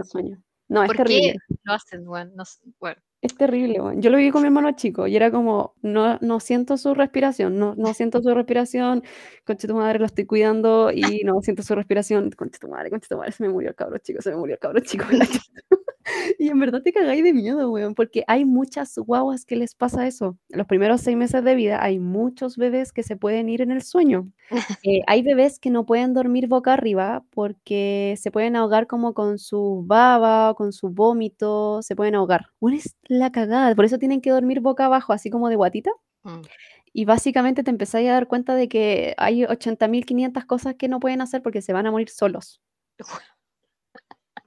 No, es ¿Por terrible. qué lo hacen, weón? No bueno. Es terrible. Yo lo vi con mi hermano chico y era como, no, no siento su respiración, no, no siento su respiración, concha tu madre, lo estoy cuidando y no siento su respiración, concha tu madre, concha tu madre, se me murió el cabro chico, se me murió el cabro chico. (laughs) en. (laughs) Y en verdad te cagáis de miedo, weón, porque hay muchas guaguas que les pasa eso. Los primeros seis meses de vida hay muchos bebés que se pueden ir en el sueño. (laughs) Eh, hay bebés que no pueden dormir boca arriba porque se pueden ahogar como con su baba, con su vómito, se pueden ahogar. Bueno, es la cagada, por eso tienen que dormir boca abajo, así como de guatita. Mm. Y básicamente te empezáis a dar cuenta de que hay 80.500 cosas que no pueden hacer porque se van a morir solos. (laughs)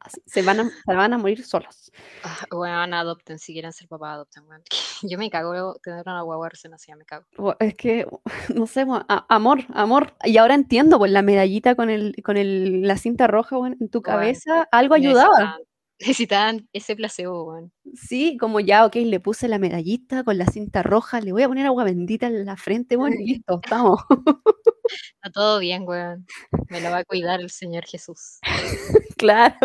Así, se, van a, se van a morir solos. Ah, Weón, adopten, si quieren ser papá, adopten. (laughs) Yo me cago tener una guagua recién nacida, me cago. Es que, (laughs) no sé, a- amor, amor. Y ahora entiendo, pues la medallita con, el, con el, la cinta roja en tu cabeza, algo ayudaba. necesitaban- Necesitaban ese placebo, weón. Sí, como ya, ok, le puse la medallita con la cinta roja, le voy a poner agua bendita en la frente, bueno, y listo, estamos. (laughs) Está todo bien, weón. Me lo va a cuidar el Señor Jesús. (laughs) claro.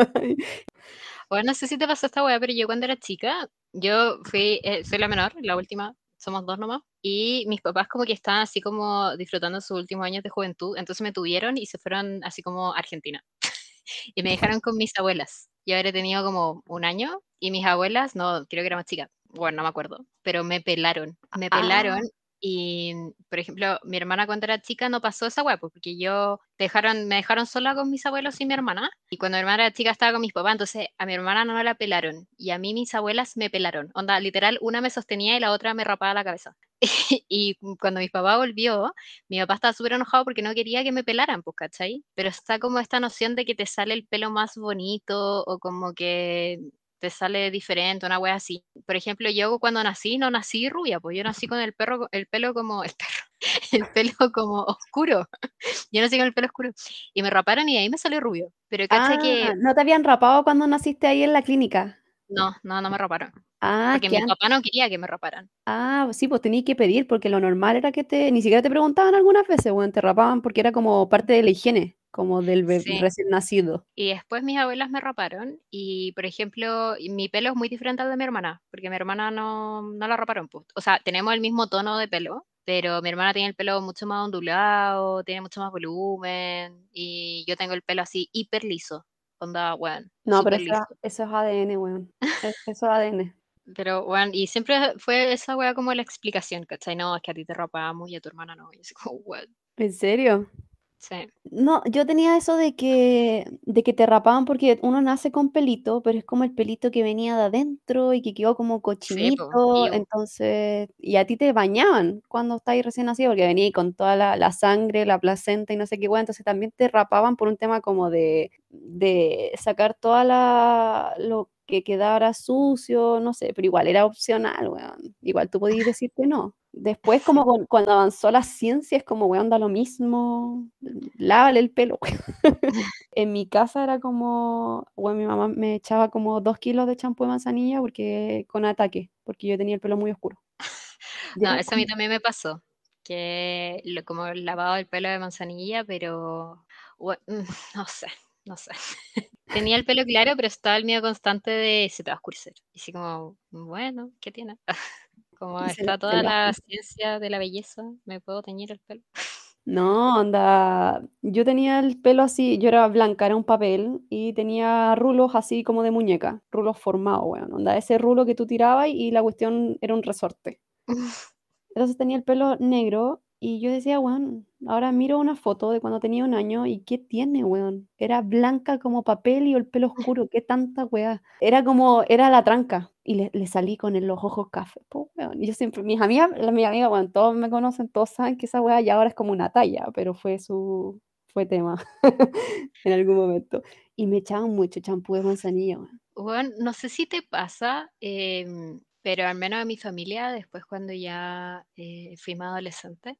Bueno, no sé si te pasó esta weá, pero yo cuando era chica, yo fui, eh, soy la menor, la última, somos dos nomás, y mis papás como que estaban así como disfrutando sus últimos años de juventud, entonces me tuvieron y se fueron así como a Argentina. (laughs) y me dejaron con mis abuelas. Yo habré tenido como un año y mis abuelas, no, creo que era más chica, bueno, no me acuerdo, pero me pelaron, me pelaron Ah, y, por ejemplo, mi hermana cuando era chica no pasó esa hueá, pues, porque yo dejaron, me dejaron sola con mis abuelos y mi hermana. Y cuando mi hermana era chica estaba con mis papás, entonces a mi hermana no la pelaron. Y a mí mis abuelas me pelaron. Onda, literal, una me sostenía y la otra me rapaba la cabeza. (laughs) y cuando mi papá volvió, mi papá estaba súper enojado porque no quería que me pelaran, pues, ¿cachai? Pero está como esta noción de que te sale el pelo más bonito o como que te sale diferente, una wea así. Por ejemplo, yo cuando nací, no nací rubia, pues yo nací con el perro, el pelo como, el perro, (laughs) el pelo como oscuro. Yo nací con el pelo oscuro. Y me raparon y ahí me salió rubio. Pero cacha que, ah, ¿no te habían rapado cuando naciste ahí en la clínica? no, no, no me raparon. Ah, Porque que mi papá no quería que me raparan. ah, sí, pues tenías que pedir, porque lo normal era que te, ni siquiera te preguntaban algunas veces, bueno, te rapaban porque era como parte de la higiene, como del be- Sí. recién nacido. Y después mis abuelas me raparon y, por ejemplo, mi pelo es muy diferente al de mi hermana, porque mi hermana no, no la raparon. pues. O sea, tenemos el mismo tono de pelo, pero mi hermana tiene el pelo mucho más ondulado, tiene mucho más volumen y yo tengo el pelo así hiper liso. Onda, bueno, No, pero eso, es ADN, weón. Es- Eso es ADN. Pero, bueno, y siempre fue esa wea como la explicación, ¿cachai? No, es que a ti te rapamos y a tu hermana no. Y así como, what? ¿En serio? Sí, No, yo tenía eso de que, de que te rapaban porque uno nace con pelito, pero es como el pelito que venía de adentro y que quedó como sí, po, cochinito, entonces, y a ti te bañaban cuando estabas recién nacido porque venía con toda la, la sangre, la placenta y no sé qué, bueno, entonces también te rapaban por un tema como de, de sacar toda la, lo que quedara sucio, no sé, pero igual era opcional, weón. Igual tú podías decir que no. Después, como con- cuando avanzó la ciencia, es como, weón, da lo mismo, lávale el pelo, weón. (laughs) En mi casa era como, bueno, mi mamá me echaba como dos kilos de champú de manzanilla porque con ataque, porque yo tenía el pelo muy oscuro. (laughs) No, eso a mí también me pasó. Que lo, como el lavado del pelo de manzanilla, pero (laughs) no sé, no sé. Tenía el pelo claro, pero estaba el miedo constante de se te va a oscurecer. Y así como, bueno, ¿qué tiene? Como está se toda la ciencia de la belleza, me puedo teñir el pelo. No, onda, yo tenía el pelo así, yo era blanca, era un papel y tenía rulos así como de muñeca, rulos formados, weón, onda, ese rulo que tú tirabas y la cuestión era un resorte. (laughs) Entonces tenía el pelo negro y yo decía, weón, ahora miro una foto de cuando tenía un año y ¿qué tiene, weón? Era blanca como papel y el pelo oscuro, qué tanta weá. Era como, era la tranca y le, le salí con el- los ojos café, po, weón. Y yo siempre, mis amigas, las mis amigas, weón, todos me conocen, todos saben que esa weá ya ahora es como una talla, pero fue su, fue tema (laughs) en algún momento. Y me echaban mucho champú de manzanilla, weón. Bueno, no sé si te pasa, em, pero al menos en mi familia, después cuando ya eh, fui más adolescente,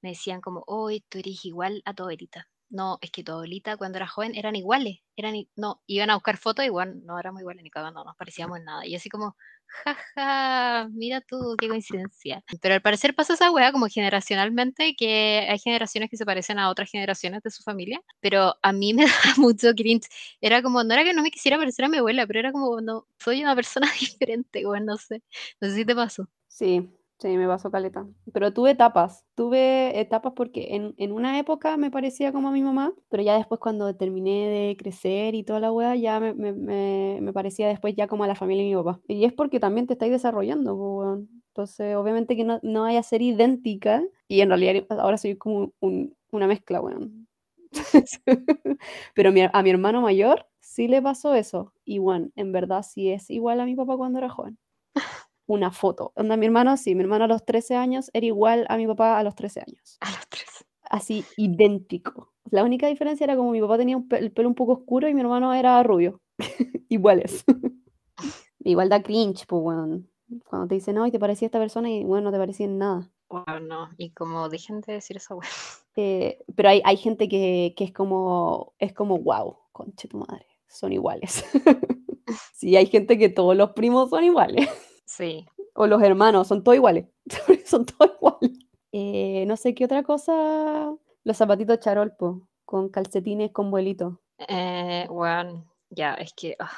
me decían como, hoy tú eres igual a tu abuelita. No, es que tu abuelita cuando era joven eran iguales, eran, no, iban a buscar fotos, igual no éramos iguales ni cagando, no nos parecíamos en nada. Y así como, jaja, mira tú, qué coincidencia. Pero al parecer pasa esa wea como generacionalmente, que hay generaciones que se parecen a otras generaciones de su familia, pero a mí (laughs) me da mucho cringe. Era como, no era que no me quisiera parecer a mi abuela, pero era como, no, soy una persona (laughs) diferente, weón, no sé. No sé si te pasó. Sí, sí, me pasó caleta. Pero tuve etapas, tuve etapas porque en, en una época me parecía como a mi mamá, pero ya después cuando terminé de crecer y toda la weá, ya me, me, me- me parecía después ya como a la familia de mi papá. Y es porque también te estáis desarrollando, po, weón. Entonces, obviamente que no, no vaya a ser idéntica, y en realidad ahora soy como un- una mezcla, weón. (laughs) Pero mi- a mi hermano mayor sí le pasó eso. Y bueno, en verdad sí es igual a mi papá cuando era joven una foto. Onda, mi hermano, sí, mi hermano a los 13 años era igual a mi papá a los 13 años. A los tres. Así, idéntico. La única diferencia era como mi papá tenía un pe- el pelo un poco oscuro y mi hermano era rubio. (laughs) Iguales. (laughs) Igual da cringe, pues, weón. Cuando te dicen, no, y te parecía esta persona y, bueno, no te parecía en nada. Wow, no. Y como dejen de decir esa weá. Eh, pero hay, hay gente que, que es como, es como, wow, conche tu madre, son iguales. (laughs) Sí, hay gente que todos los primos son iguales. Sí. O los hermanos, son todos iguales. (laughs) son todos iguales. Eh, no sé qué otra cosa. Los zapatitos charolpo, con calcetines con vuelito. Eh, bueno, ya, es que. ah.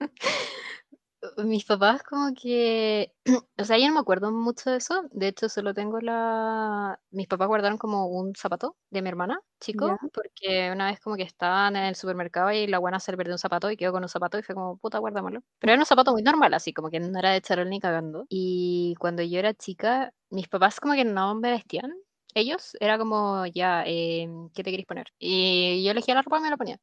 (laughs) Mis papás como que, (clears throat) o sea, yo no me acuerdo mucho de eso, de hecho solo tengo la, mis papás guardaron como un zapato de mi hermana, chico, Ya. porque una vez como que estaban en el supermercado y la buena se le perdió un zapato y quedó con un zapato y fue como, puta, guárdamelo. Pero era un zapato muy normal, así como que no era de charol ni cagando. Y cuando yo era chica, mis papás como que no me vestían, ellos, era como, ya, eh, ¿qué te querés poner? Y yo elegía la ropa y me la ponía.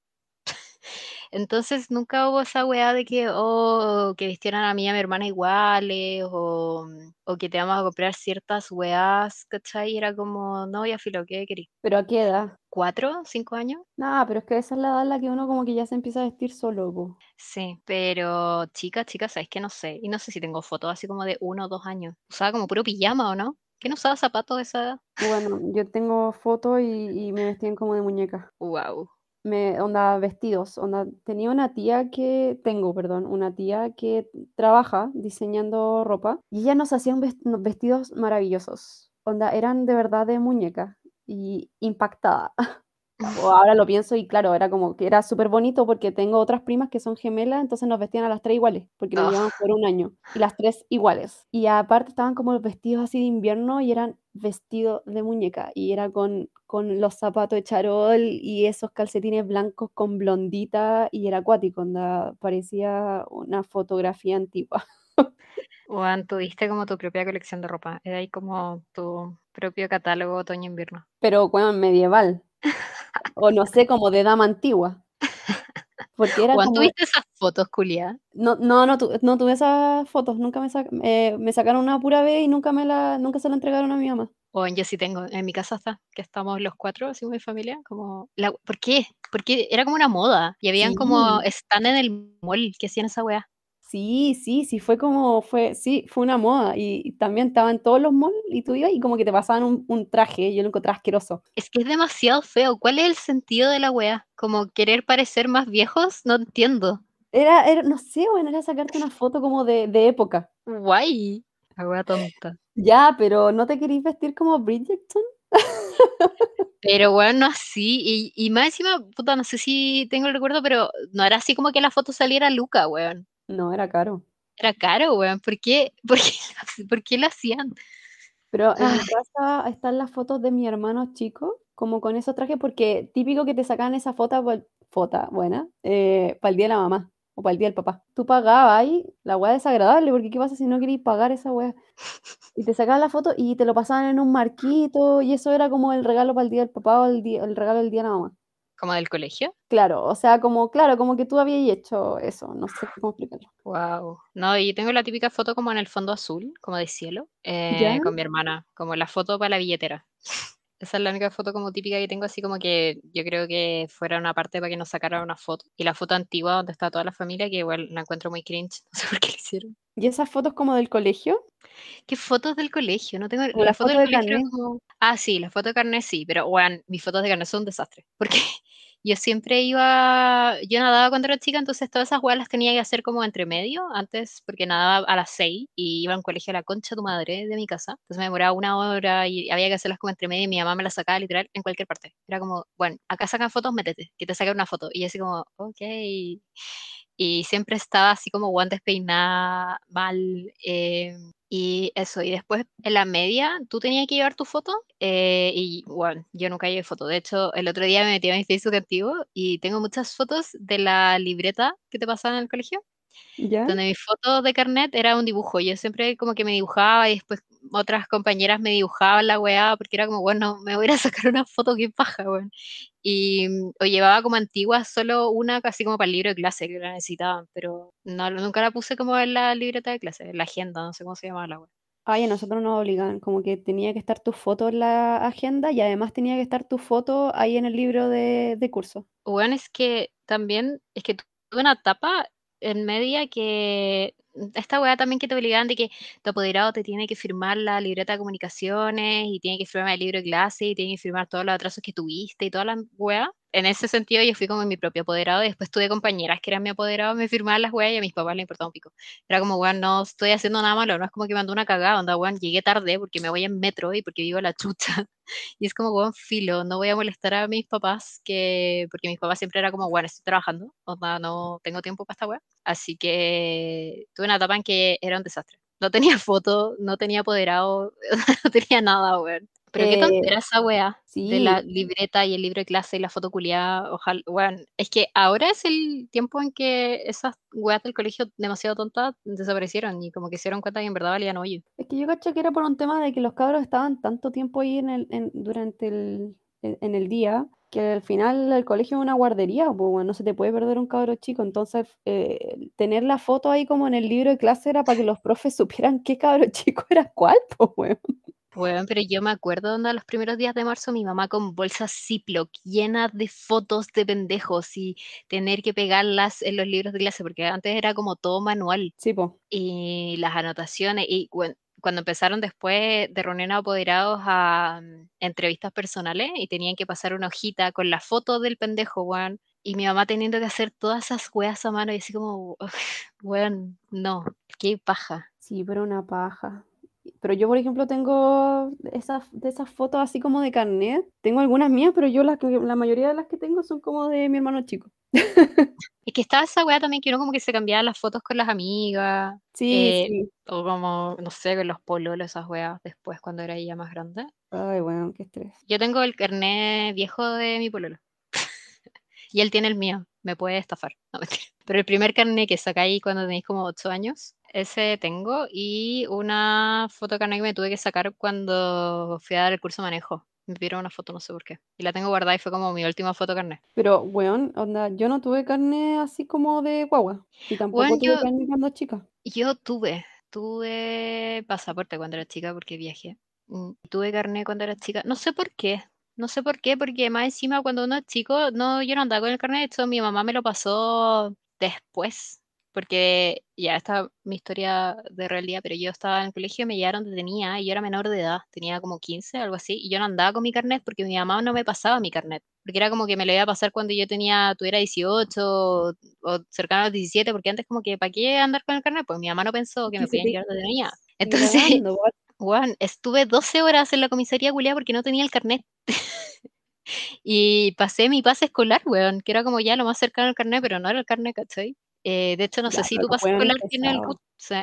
Entonces nunca hubo esa weá de que, oh, que vistieran a mí y a mi hermana iguales, o, o que te vamos a comprar ciertas weás, ¿cachai? Era como, no, ya filo, ¿qué querís? ¿Pero a qué edad? ¿Cuatro? ¿Cinco años? Nada, pero es que esa es la edad en la que uno como que ya se empieza a vestir solo, po. Sí, pero chicas, chicas, ¿sabes qué? No sé. Y no sé si tengo fotos así como de uno o dos años. Usaba como puro pijama, ¿o no? ¿Quién usaba zapatos de esa edad? Bueno, yo tengo fotos y, y me vestían como de muñeca. Wow. Me, onda, vestidos, onda, tenía una tía que, tengo, perdón, una tía que trabaja diseñando ropa y ella nos hacía unos vestidos maravillosos, onda, eran de verdad de muñeca y impactada. (laughs) O ahora lo pienso y claro, era como que era súper bonito porque tengo otras primas que son gemelas, entonces nos vestían a las tres iguales, porque nos Ugh. llevamos por un año, y las tres iguales. Y aparte estaban como los vestidos así de invierno y eran vestidos de muñeca, y era con, con los zapatos de charol y esos calcetines blancos con blondita, y era acuático, onda, parecía una fotografía antigua. (laughs) Juan, tuviste como tu propia colección de ropa. Era ahí como tu propio catálogo otoño-invierno. Pero bueno, medieval, (laughs) o no sé, como de dama antigua. (laughs) Porque era como... ¿tuviste esas fotos, culia? No, no, no, tu- no tuve esas fotos, nunca me, sac- eh, me sacaron una pura vez y nunca me la, nunca se la entregaron a mi mamá. Juan, yo sí tengo. En mi casa está, que estamos los cuatro, así mi familia. Como la... ¿Por qué? Porque era como una moda. Y habían como stand en el mall que hacían esa weá. Sí, sí, sí, fue como, fue, sí, fue una moda y, y también estaba en todos los malls y tú ibas y como que te pasaban un, un traje, yo lo encontré asqueroso. Es que es demasiado feo. ¿Cuál es el sentido de la weá? Como querer parecer más viejos, no entiendo. Era, era, no sé, bueno, era sacarte una foto como de, de época. Guay. La weá tonta. Ya, pero ¿no te querís vestir como Bridgerton? (laughs) Pero bueno, no así. Y, y más encima, puta, no sé si tengo el recuerdo, pero no era así como que la foto saliera Luca, weón. No, era caro. Era caro, weón. ¿Por qué? (laughs) ¿Por qué, lo- por qué lo hacían? Pero en mi Ay. casa están las fotos de mi hermano chico, como con esos trajes, porque típico que te sacan esa foto, foto buena, para el día de la mamá o para el día del papá. Tú pagabas ahí, la weá desagradable, porque ¿qué pasa si no querías pagar esa weá? Y te sacaban la foto y te lo pasaban en un marquito, y eso era como el regalo para el día del papá o el, día, el regalo del día de la mamá. ¿Como del colegio? Claro, o sea, como, claro, como que tú habías hecho eso, no sé cómo explicarlo. Wow. No, y tengo la típica foto como en el fondo azul, como de cielo, eh, con mi hermana, como la foto para la billetera. Esa es la única foto como típica que tengo, así como que yo creo que fuera una parte para que nos sacaran una foto. Y la foto antigua donde está toda la familia, que igual la encuentro muy cringe, (laughs) no sé por qué la hicieron. ¿Y esas fotos como del colegio? ¿Qué fotos del colegio? No tengo la la foto foto del de colegio como- Ah, sí, la foto de carnet sí, pero bueno, mis fotos de carnet son un desastre. Porque yo siempre iba, yo nadaba cuando era chica, entonces todas esas weas las tenía que hacer como entre medio, antes, porque nadaba a las 6 y iba a un colegio a la concha tu madre de mi casa. Entonces me demoraba una hora y había que hacerlas como entre medio y mi mamá me las sacaba literal en cualquier parte. Era como, bueno, acá sacan fotos, métete, que te saquen una foto. Y así como, ok. Y siempre estaba así como guantes despeinada, mal. eh, y eso, y después en la media tú tenías que llevar tu foto eh, y bueno, yo nunca llevé foto. De hecho, el otro día me metí a mi Facebook antiguo y tengo muchas fotos de la libreta que te pasaban en el colegio, ¿Ya? donde mi foto de carnet era un dibujo. Yo siempre como que me dibujaba y después otras compañeras me dibujaban la weá porque era como, bueno, me voy a sacar una foto, qué paja, weón. Y mm, o llevaba como antigua solo una casi como para el libro de clase que la necesitaban, pero no, nunca la puse como en la libreta de clase, en la agenda, no sé cómo se llamaba la weá. Ay, a nosotros nos obligaban, como que tenía que estar tu foto en la agenda y además tenía que estar tu foto ahí en el libro de, de curso. Bueno, es que también, es que tuve una etapa en media que esta weá también que te obligaban de que tu apoderado te tiene que firmar la libreta de comunicaciones y tiene que firmar el libro de clase y tiene que firmar todos los atrasos que tuviste y toda la weá. En ese sentido yo fui como mi propio apoderado y después tuve compañeras que eran mi apoderado, me firmaban las weas y a mis papás les importaba un pico. Era como, weón, no estoy haciendo nada malo, no es como que mandó una cagada, onda, weón, llegué tarde porque me voy en metro y porque vivo a la chucha. (laughs) Y es como, weón, filo, no voy a molestar a mis papás, que porque mis papás siempre era como, weón, estoy trabajando, onda, no tengo tiempo para esta wea. Así que tuve una etapa en que era un desastre. No tenía foto, no tenía apoderado, (laughs) no tenía nada, weón. Pero qué Eh, tontera esa wea de la sí, libreta y el libro de clase y la foto culiada. Ojalá, weón. Es que ahora es el tiempo en que esas weas del colegio demasiado tontas desaparecieron y como que se dieron cuenta que en verdad valían hoyo. es que yo cacho que era por un tema de que los cabros estaban tanto tiempo ahí en el, en- durante el, en, en el día que al final el colegio es una guardería, pues bueno, no se te puede perder un cabro chico. Entonces, eh, tener la foto ahí como en el libro de clase era para que los (laughs) profes supieran qué cabro chico era cuál, pues bueno. Weón, pero yo me acuerdo donde los primeros días de marzo mi mamá con bolsas Ziploc llenas de fotos de pendejos y tener que pegarlas en los libros de clase, porque antes era como todo manual. Sí, y las anotaciones, y cuando empezaron después de reunir a apoderados a mm, entrevistas personales y tenían que pasar una hojita con la foto del pendejo, weón, y mi mamá teniendo que hacer todas esas weas a mano y así como, "Uf, (laughs) weón, no, qué paja. Sí, pero una paja. Pero yo, por ejemplo, tengo esas, de esas fotos así como de carnet. Tengo algunas mías, pero yo las la mayoría de las que tengo son como de mi hermano chico. (laughs) Es que estaba esa wea también que uno como que se cambiaba las fotos con las amigas, Sí, eh, sí. o como, no sé, con los pololos, esas weas después cuando era ella más grande. Ay, bueno, qué estrés. Yo tengo el carnet viejo de mi pololo. (laughs) y él tiene el mío. Me puede estafar. No, mentira. Pero el primer carnet que sacáis cuando tenéis como 8 años, ese tengo. Y una foto que me tuve que sacar cuando fui a dar el curso de manejo. Me pidieron una foto, no sé por qué. Y la tengo guardada y fue como mi última foto carnet. Pero, weón, onda, yo no tuve carne así como de guagua. Y tampoco tuve yo, carne cuando chica. yo tuve, tuve pasaporte cuando era chica porque viajé. Mm, Tuve carnet cuando era chica. No sé por qué. No sé por qué, porque más encima cuando uno es chico, no, yo no andaba con el carnet, de hecho mi mamá me lo pasó después, porque ya está mi historia de realidad, pero yo estaba en el colegio, me llevaron donde tenía, y yo era menor de edad, tenía como 15, algo así, y yo no andaba con mi carnet porque mi mamá no me pasaba mi carnet, porque era como que me lo iba a pasar cuando yo tenía, tuviera 18 o, o cercano a los 17, porque antes como que, ¿para qué andar con el carnet? Pues mi mamá no pensó que me podían llevar donde tenía. ni Entonces. Juan, (laughs) estuve 12 horas en la comisaría culiá porque no tenía el carnet. (laughs) y pasé mi pase escolar, weón, que era como ya lo más cercano al carnet, pero no era el carnet, ¿cachai? Eh, de hecho, no Ya, sé si tu pase escolar tiene el. RUT. sí.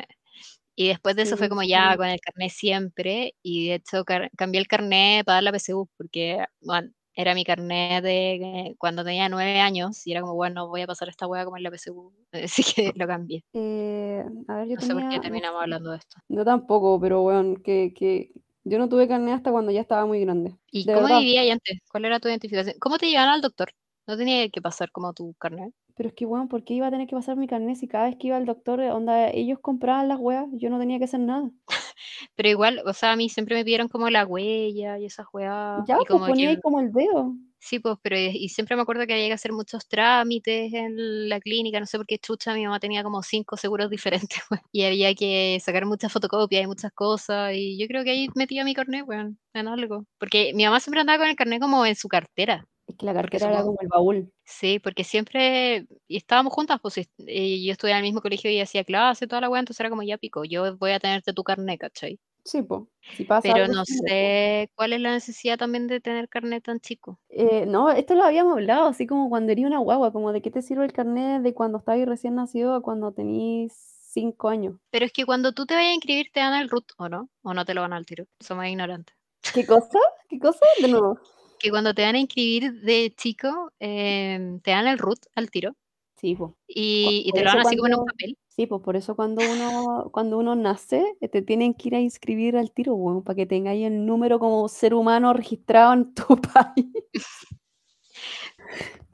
Y después de eso fue Sí, como sí. ya con el carnet siempre. Y de hecho cambié el carnet para dar la PSU porque, bueno, era mi carnet de cuando tenía nueve años y era como, bueno, voy a pasar esta hueá como en la PSU. (laughs) Así que lo cambié. Eh, a ver, yo No sé por tenía. qué terminamos hablando de esto. Yo tampoco, pero weón, que, que yo no tuve carne hasta cuando ya estaba muy grande. ¿Y De cómo verdad. vivías antes? ¿Cuál era tu identificación? ¿Cómo te llevaban al doctor? No tenía que pasar como tu carnet. Pero es que, weón, ¿por qué iba a tener que pasar mi carnet si cada vez que iba al doctor, eh, onda, ellos compraban las weas, yo no tenía que hacer nada? (laughs) Pero igual, o sea, a mí siempre me pidieron como la huella y esas weas. Ya, Y pues como ponía ahí que, como el dedo. sí, pues, pero y y siempre me acuerdo que había que hacer muchos trámites en la clínica, no sé por qué chucha, mi mamá tenía como cinco seguros (laughs) diferentes, y había que sacar muchas fotocopias y muchas cosas, y yo creo que ahí metía mi carnet, weón, en algo. Porque mi mamá siempre andaba con el carnet como en su cartera, Es que la cartera era como el baúl. sí, porque siempre, y estábamos juntas, pues, y y yo estudiaba en el mismo colegio y hacía clase, toda la weá, entonces era como ya pico, yo voy a tenerte tu carnet, ¿cachai? Sí, pues. Si pasa Pero algo, no sí, po. sé cuál es la necesidad también de tener carnet tan chico. Eh, no, esto lo habíamos hablado, así como cuando eres una guagua, como de qué te sirve el carnet de cuando estabas recién nacido a cuando tenís cinco años. Pero es que cuando tú te vayas a inscribir te dan el RUT, ¿o no? ¿O no te lo van al tiro? Somos ignorantes. ¿Qué cosa? ¿Qué cosa? De nuevo. Que cuando te van a inscribir de chico, em, te dan el RUT al tiro Sí, pues. y, te lo dan así como en un papel. sí, pues por eso cuando uno, cuando uno nace, eh, te tienen que ir a inscribir al tiro, weón, para que tengáis el número como ser humano registrado en tu (laughs) país.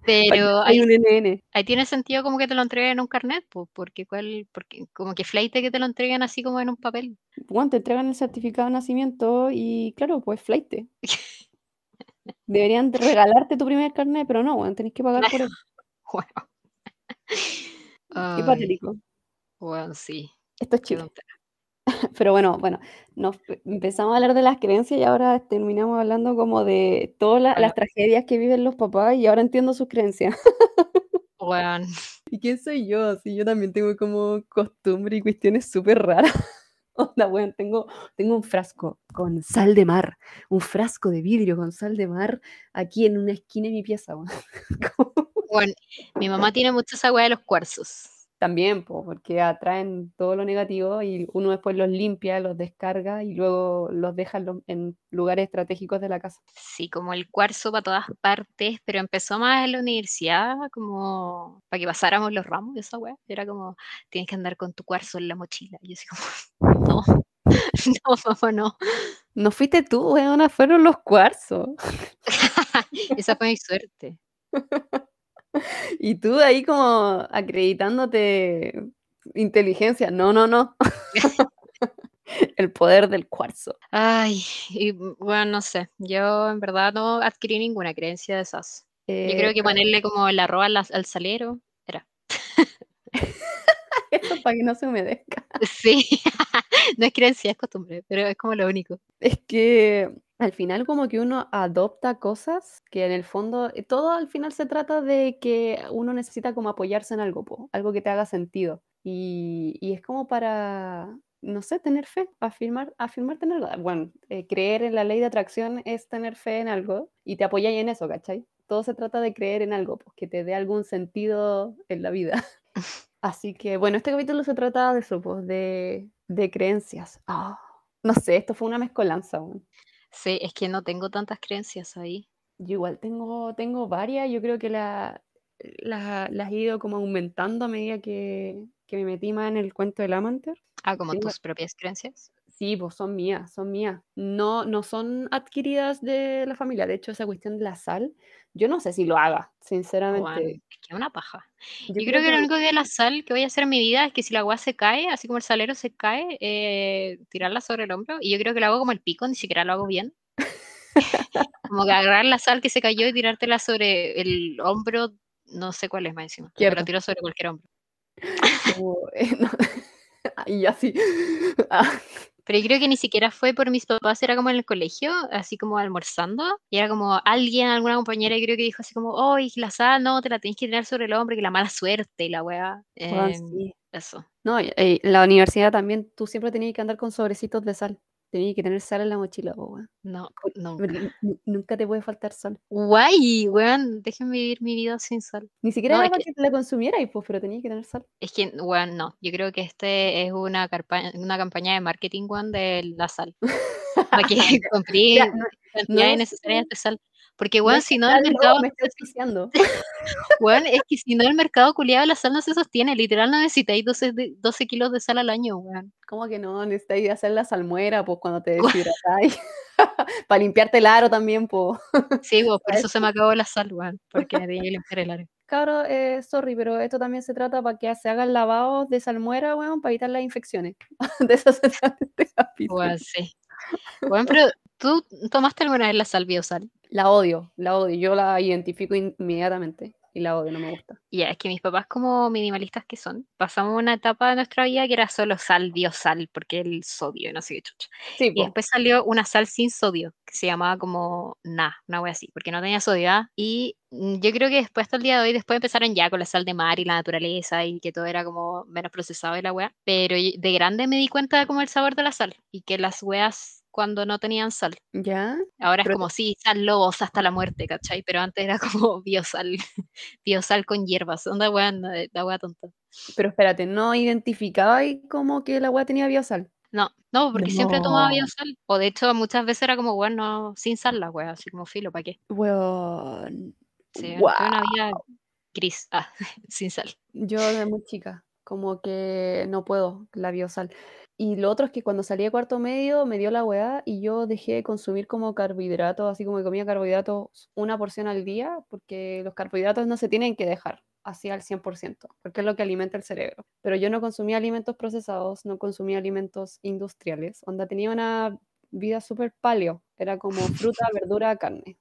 Pero hay ahí, un NN. ahí tiene sentido como que te lo entreguen en un carnet, pues, porque cuál, porque como que flaite que te lo entreguen así como en un papel. Bueno, te entregan el certificado de nacimiento y claro, pues flight. (laughs) Deberían de (laughs) regalarte tu primer carnet, pero no, weón, tenés que pagar por él. (laughs) Bueno. Qué patético. bueno, sí. Esto es tontera. (laughs) Pero bueno, bueno, nos pe- empezamos a hablar de las creencias y ahora terminamos hablando como de todas la- Bueno, las tragedias que viven los papás y ahora entiendo sus creencias. weón. ¿Y quién soy yo? Sí, yo también tengo como costumbre y cuestiones súper raras. Onda, weón, tengo, tengo un frasco con sal de mar, un frasco de vidrio con sal de mar aquí en una esquina de mi pieza, Bueno, (laughs) mi mamá tiene mucho esa de los cuarzos. También, po, porque atraen todo lo negativo y uno después los limpia, los descarga y luego los deja en, lugares estratégicos de la casa. Sí, como el cuarzo para todas partes, pero empezó más en la universidad, como para que pasáramos los ramos de esa weá. Era como, tienes que andar con tu cuarzo en la mochila. Y yo así como, (laughs) (laughs) no, no, mamá, no. No fuiste tú, weona, fueron los cuarzos. (laughs) Esa fue mi suerte. Y tú ahí como acreditándote inteligencia. No, no, no. (laughs) (laughs) El poder del cuarzo. Ay, y bueno, no sé, yo en verdad no adquirí ninguna creencia de esas. Yo creo que ponerle como el arroz al, al salero era. (laughs) Esto para que no se humedezca. Sí, no es creencia, es costumbre, pero es como lo único. Es que al final como que uno adopta cosas que en el fondo, eh, todo al final se trata de que uno necesita como apoyarse en algo, po, algo que te haga sentido. Y, y es como para, no sé, tener fe, afirmar, afirmar tener, bueno, eh, creer en la ley de atracción es tener fe en algo y te apoyas en eso, ¿cachai? Todo se trata de creer en algo, pues que te dé algún sentido en la vida. (laughs) Así que bueno, este capítulo se trata de eso, pues de, de creencias. Ah, no sé, esto fue una mezcolanza. weón. Sí, es que no tengo tantas creencias ahí. Yo igual tengo, tengo varias, yo creo que la- la- las he ido como aumentando a medida que, que me metí más en el cuento del Amanter. Ah, como Tengo- tus propias creencias. Sí, pues son mías, son mías. No, no son adquiridas de la familia. De hecho, esa cuestión de la sal, yo no sé si lo haga, sinceramente. es que una paja. Yo Yo creo que lo único que la sal que voy a hacer en mi vida es que si la agua se cae, así como el salero se cae, eh, tirarla sobre el hombro. Y yo creo que lo hago como el pico, ni siquiera lo hago bien. (laughs) Como que agarrar la sal que se cayó y tirártela sobre el hombro, no sé cuál es más encima. Pero lo tiro sobre cualquier hombro. (laughs) como, eh, no, (laughs) y así. ah, Pero yo creo que ni siquiera fue por mis papás, era como en el colegio, así como almorzando, y era como alguien, alguna compañera, yo creo que dijo así como, oh, la sal, no, te la tenés que tirar sobre el hombro, que la mala suerte y la weá. Em, sí. Eso. No, en la universidad también tú siempre tenías que andar con sobrecitos de sal. Tenías que tener sal en la mochila, po, weón. No, Con- nunca. Te puede faltar sal. Guay, weón, déjenme vivir mi vida sin sal. Ni siquiera No, era para que- que la consumierais, pues, pero tenías que tener sal. Es que, weón, no, yo creo que este es una, carpa- una campaña de marketing, weón, de la sal. (laughs) Para que compré Ya, no- cantidades es necesarias de sal. Porque, weón, si no, el mercado, me (laughs) weón, es que si no, el mercado culiado la sal no se sostiene. Literal, no necesitáis 12, de- 12 kilos de sal al año, weón. ¿Cómo que no? Necesitáis hacer la salmuera, pues, cuando te (laughs) deshidratáis. (laughs) para limpiarte el aro también, pues. Sí, weón, por eso se me acabó la sal, weón. Porque me tenía que limpiar el área. Cabro, eh, sorry, pero esto también se trata para que se hagan lavados de salmuera, weón, para evitar las infecciones. de eso se trata este capítulo. Sí. Weón, pero ¿tú tomaste alguna vez la sal biosal? La odio, la odio. Yo la identifico inmediatamente y la odio, no me gusta. Ya, es que mis papás, como minimalistas que son, pasamos una etapa de nuestra vida que era solo sal, biosal, porque el sodio, no sé qué chucha. Sí, Y después salió una sal sin sodio, que se llamaba como Na, una wea así, porque no tenía sodio. ¿ah? Y mm, yo creo que después, hasta el día de hoy, después empezaron ya con la sal de mar y la naturaleza y que todo era como menos procesado y la wea. Pero de grande me di cuenta de como el sabor de la sal y que las weas cuando no tenían sal. ¿Ya? Ahora es como, sí, sal lobos hasta la muerte, ¿cachai? Pero antes era (laughs) como biosal, biosal con hierbas, onda eh, la wea tonta. Pero espérate, ¿no identificabais como que la weá tenía biosal? No, no, porque siempre tomaba biosal. O de hecho, muchas veces era como, bueno, sin sal la wea, así como filo, ¿para qué? Weón. Sí, fue una vida gris, ah, (laughs) sin sal. Yo de muy chica, como que no puedo la biosal. Y lo otro es que cuando salí de cuarto medio me dio la weá y yo dejé de consumir como carbohidratos, así como comía carbohidratos una porción al día, porque los carbohidratos no se tienen que dejar así al 100%, porque es lo que alimenta el cerebro. Pero yo no consumía alimentos procesados, no consumía alimentos industriales, onda tenía una vida súper paleo, era como fruta, verdura, carne.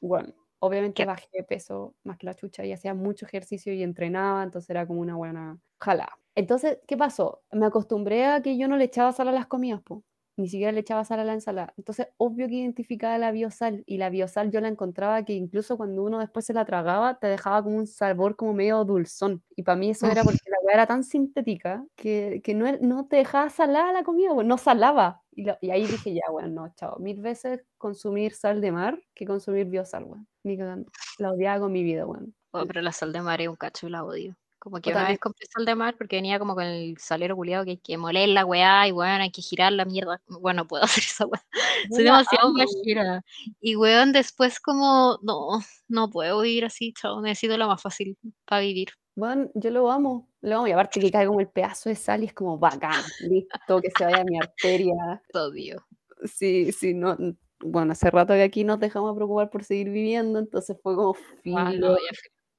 Bueno, obviamente Qué- bajé de peso más que la chucha y hacía mucho ejercicio y entrenaba, entonces era como una buena jalada. Entonces, ¿qué pasó? Me acostumbré a que yo no le echaba sal a las comidas, po. Ni siquiera le echaba sal a la ensalada. Entonces, obvio que identificaba la biosal. Y la biosal yo la encontraba que incluso cuando uno después se la tragaba, te dejaba como un sabor como medio dulzón. Y para mí eso era porque la weá era tan sintética que, que no, er- no te dejaba salada la comida, pues, no salaba. Y, lo- y ahí dije, ya, bueno, no, chao. Mil veces consumir sal de mar que consumir biosal, weón. Ni cagando. La odiaba con mi vida, weón. Oh, pero la sal de mar es un cacho y la odio. Como que O una también- vez compré sal de mar porque venía como con el salero culiado que hay que moler la weá y weón, hay que girar la mierda. Bueno, no puedo (laughs) hacer esa weá. Soy demasiado pajera. Y weón, después como, no, no puedo vivir así, chao. Necesito lo más fácil para vivir. Bueno, yo lo amo, lo amo. Y aparte que cae como el pedazo de sal y es como bacán, listo, que se vaya a mi arteria. (laughs) Odio. Sí, sí, no. Bueno, hace rato que aquí nos dejamos de preocupar por seguir viviendo, entonces fue como Ah, filo, no,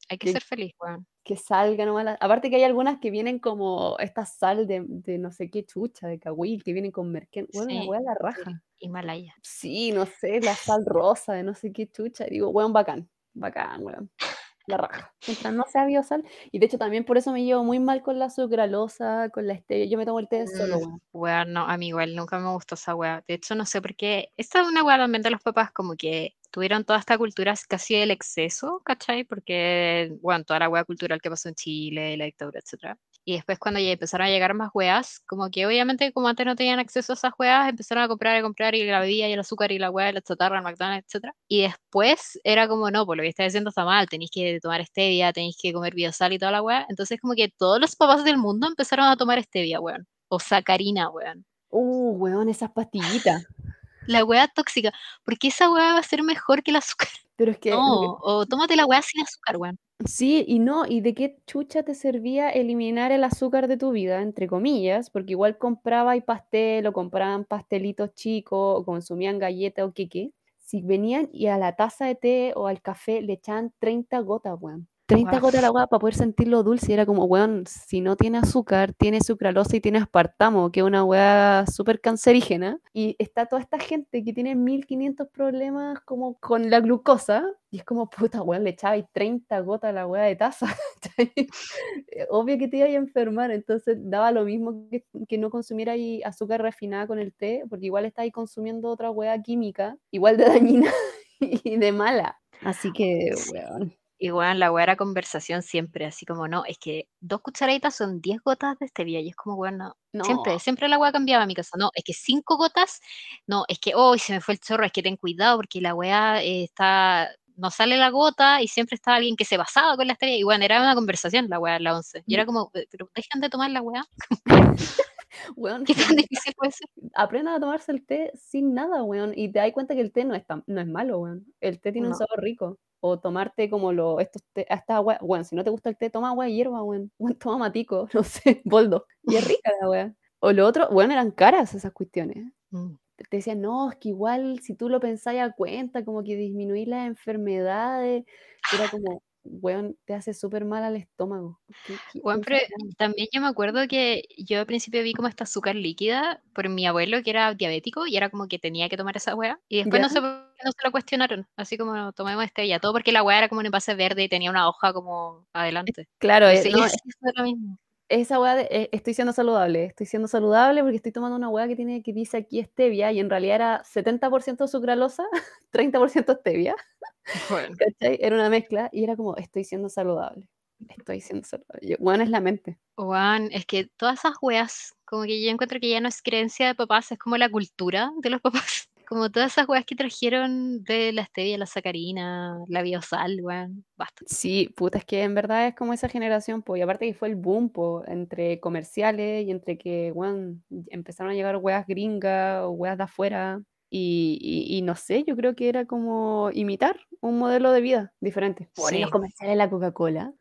Hay que que- ser feliz, weón. que salga nomás. la- Aparte que hay algunas que vienen como esta sal de, de no sé qué chucha, de cahuil, que vienen con merquén. Bueno, la Sí, la sí. raja. Himalaya. Sí, no sé, la sal rosa de no sé qué chucha. Y digo, weón, bacán, bacán, weón. La raja. Mientras no sea biosal. Y de hecho también por eso me llevo muy mal con la sucralosa, con la stevia. Yo me tomo el té solo, Mm, weón. Weón, no, a mí igual nunca me gustó esa weá. De hecho, no sé por qué. Esta es una weá también de los papás, como que tuvieron toda esta cultura casi del exceso, ¿cachai? Porque, bueno, toda la weá cultural que pasó en Chile, la dictadura, etcétera. Y después cuando ya empezaron a llegar más weas, como que obviamente como antes no tenían acceso a esas weas, empezaron a comprar y comprar y la bebida y el azúcar y la wea, la chatarra, el McDonald's, etcétera. Y después era como, no, pues lo que estáis haciendo está mal, tenéis que tomar stevia, tenéis que comer biosal y toda la wea. Entonces como que todos los papás del mundo empezaron a tomar stevia, weón. O sacarina, weón. Uh, weón, esas pastillitas. (laughs) La wea tóxica. Porque esa wea va a ser mejor que el azúcar. Pero es que, No, o tómate la wea sin azúcar, weón. Sí y no, ¿y de qué chucha te servía eliminar el azúcar de tu vida, entre comillas? Porque igual compraba y pastel o compraban pastelitos chicos o consumían galletas o qué qué. Si venían y a la taza de té o al café le echaban 30 gotas, weón. 30 Guau. gotas de agua para poder sentirlo dulce. Y era como, weón, si no tiene azúcar, tiene sucralosa y tiene aspartamo, que es una weá súper cancerígena. Y está toda esta gente que tiene 1500 problemas como con la glucosa. Y es como, puta, weón, le echabais 30 gotas a la weá de taza. (laughs) Eh, Obvio que te ibas a enfermar, entonces daba lo mismo que, que no consumierais azúcar refinada con el té, porque igual estáis consumiendo otra weá química, igual de dañina (laughs) y de mala. Así que, weón. Y bueno, la weá era conversación siempre, así como, no, es que dos cucharaditas son 10 gotas de stevia, y es como, bueno, No, siempre, siempre la weá cambiaba en mi casa, no, es que cinco gotas, no, es que, hoy se me fue el chorro, es que ten cuidado, porque la weá eh, está, no sale la gota, y siempre estaba alguien que se basaba con la stevia, y bueno, era una conversación la weá, la 11, y era como, "Eh, pero dejan de tomar la weá, (laughs) weón, (laughs) ¿qué tan difícil puede ser? aprendan a tomarse el té sin nada, weón, y te das cuenta que el té no es, tan- no es malo, weón. El té tiene un sabor rico. O tomarte como lo, estos té, esta agua, weón, si no te gusta el té, toma agua de hierba. Weón, (laughs) toma matico, (laughs) no sé, boldo. Y es rica la weá. O lo otro, weón, eran caras esas cuestiones. Mm. te decían, no, es que igual si tú lo pensáis a cuenta, como que disminuir las enfermedades, era como, weón, te hace súper mal al estómago. ¿Qué- qué- Bueno, qué pero enfermedad? también yo me acuerdo que yo al principio vi como esta azúcar líquida por mi abuelo que era diabético y era como que tenía que tomar esa weá. Y después no ¿Ya? qué no se lo cuestionaron. Así como tomemos stevia, todo porque la weá era como un envase verde y tenía una hoja como adelante. Claro, eh, sí, no, eso (laughs) es lo mismo. Esa weá de, eh, estoy siendo saludable, estoy siendo saludable porque estoy tomando una weá que tiene que dice aquí stevia y en realidad era 70% sucralosa, (laughs) 30% stevia, Bueno, ¿cachai? Era una mezcla y era como, estoy siendo saludable, estoy siendo saludable. Weón es la mente. Juan, es que todas esas weas, como que yo encuentro que ya no es creencia de papás, es como la cultura de los (laughs) papás. Como todas esas weas que trajeron de la stevia, la sacarina, la biosal, weón, basta. Sí, puta, es que en verdad es como esa generación, pues, y aparte que fue el boom, po, entre comerciales y entre que, weón, empezaron a llegar weas gringas o weas de afuera, y, y- y no sé, yo creo que era como imitar un modelo de vida diferente. Por ahí los Sí. comerciales de la Coca-Cola,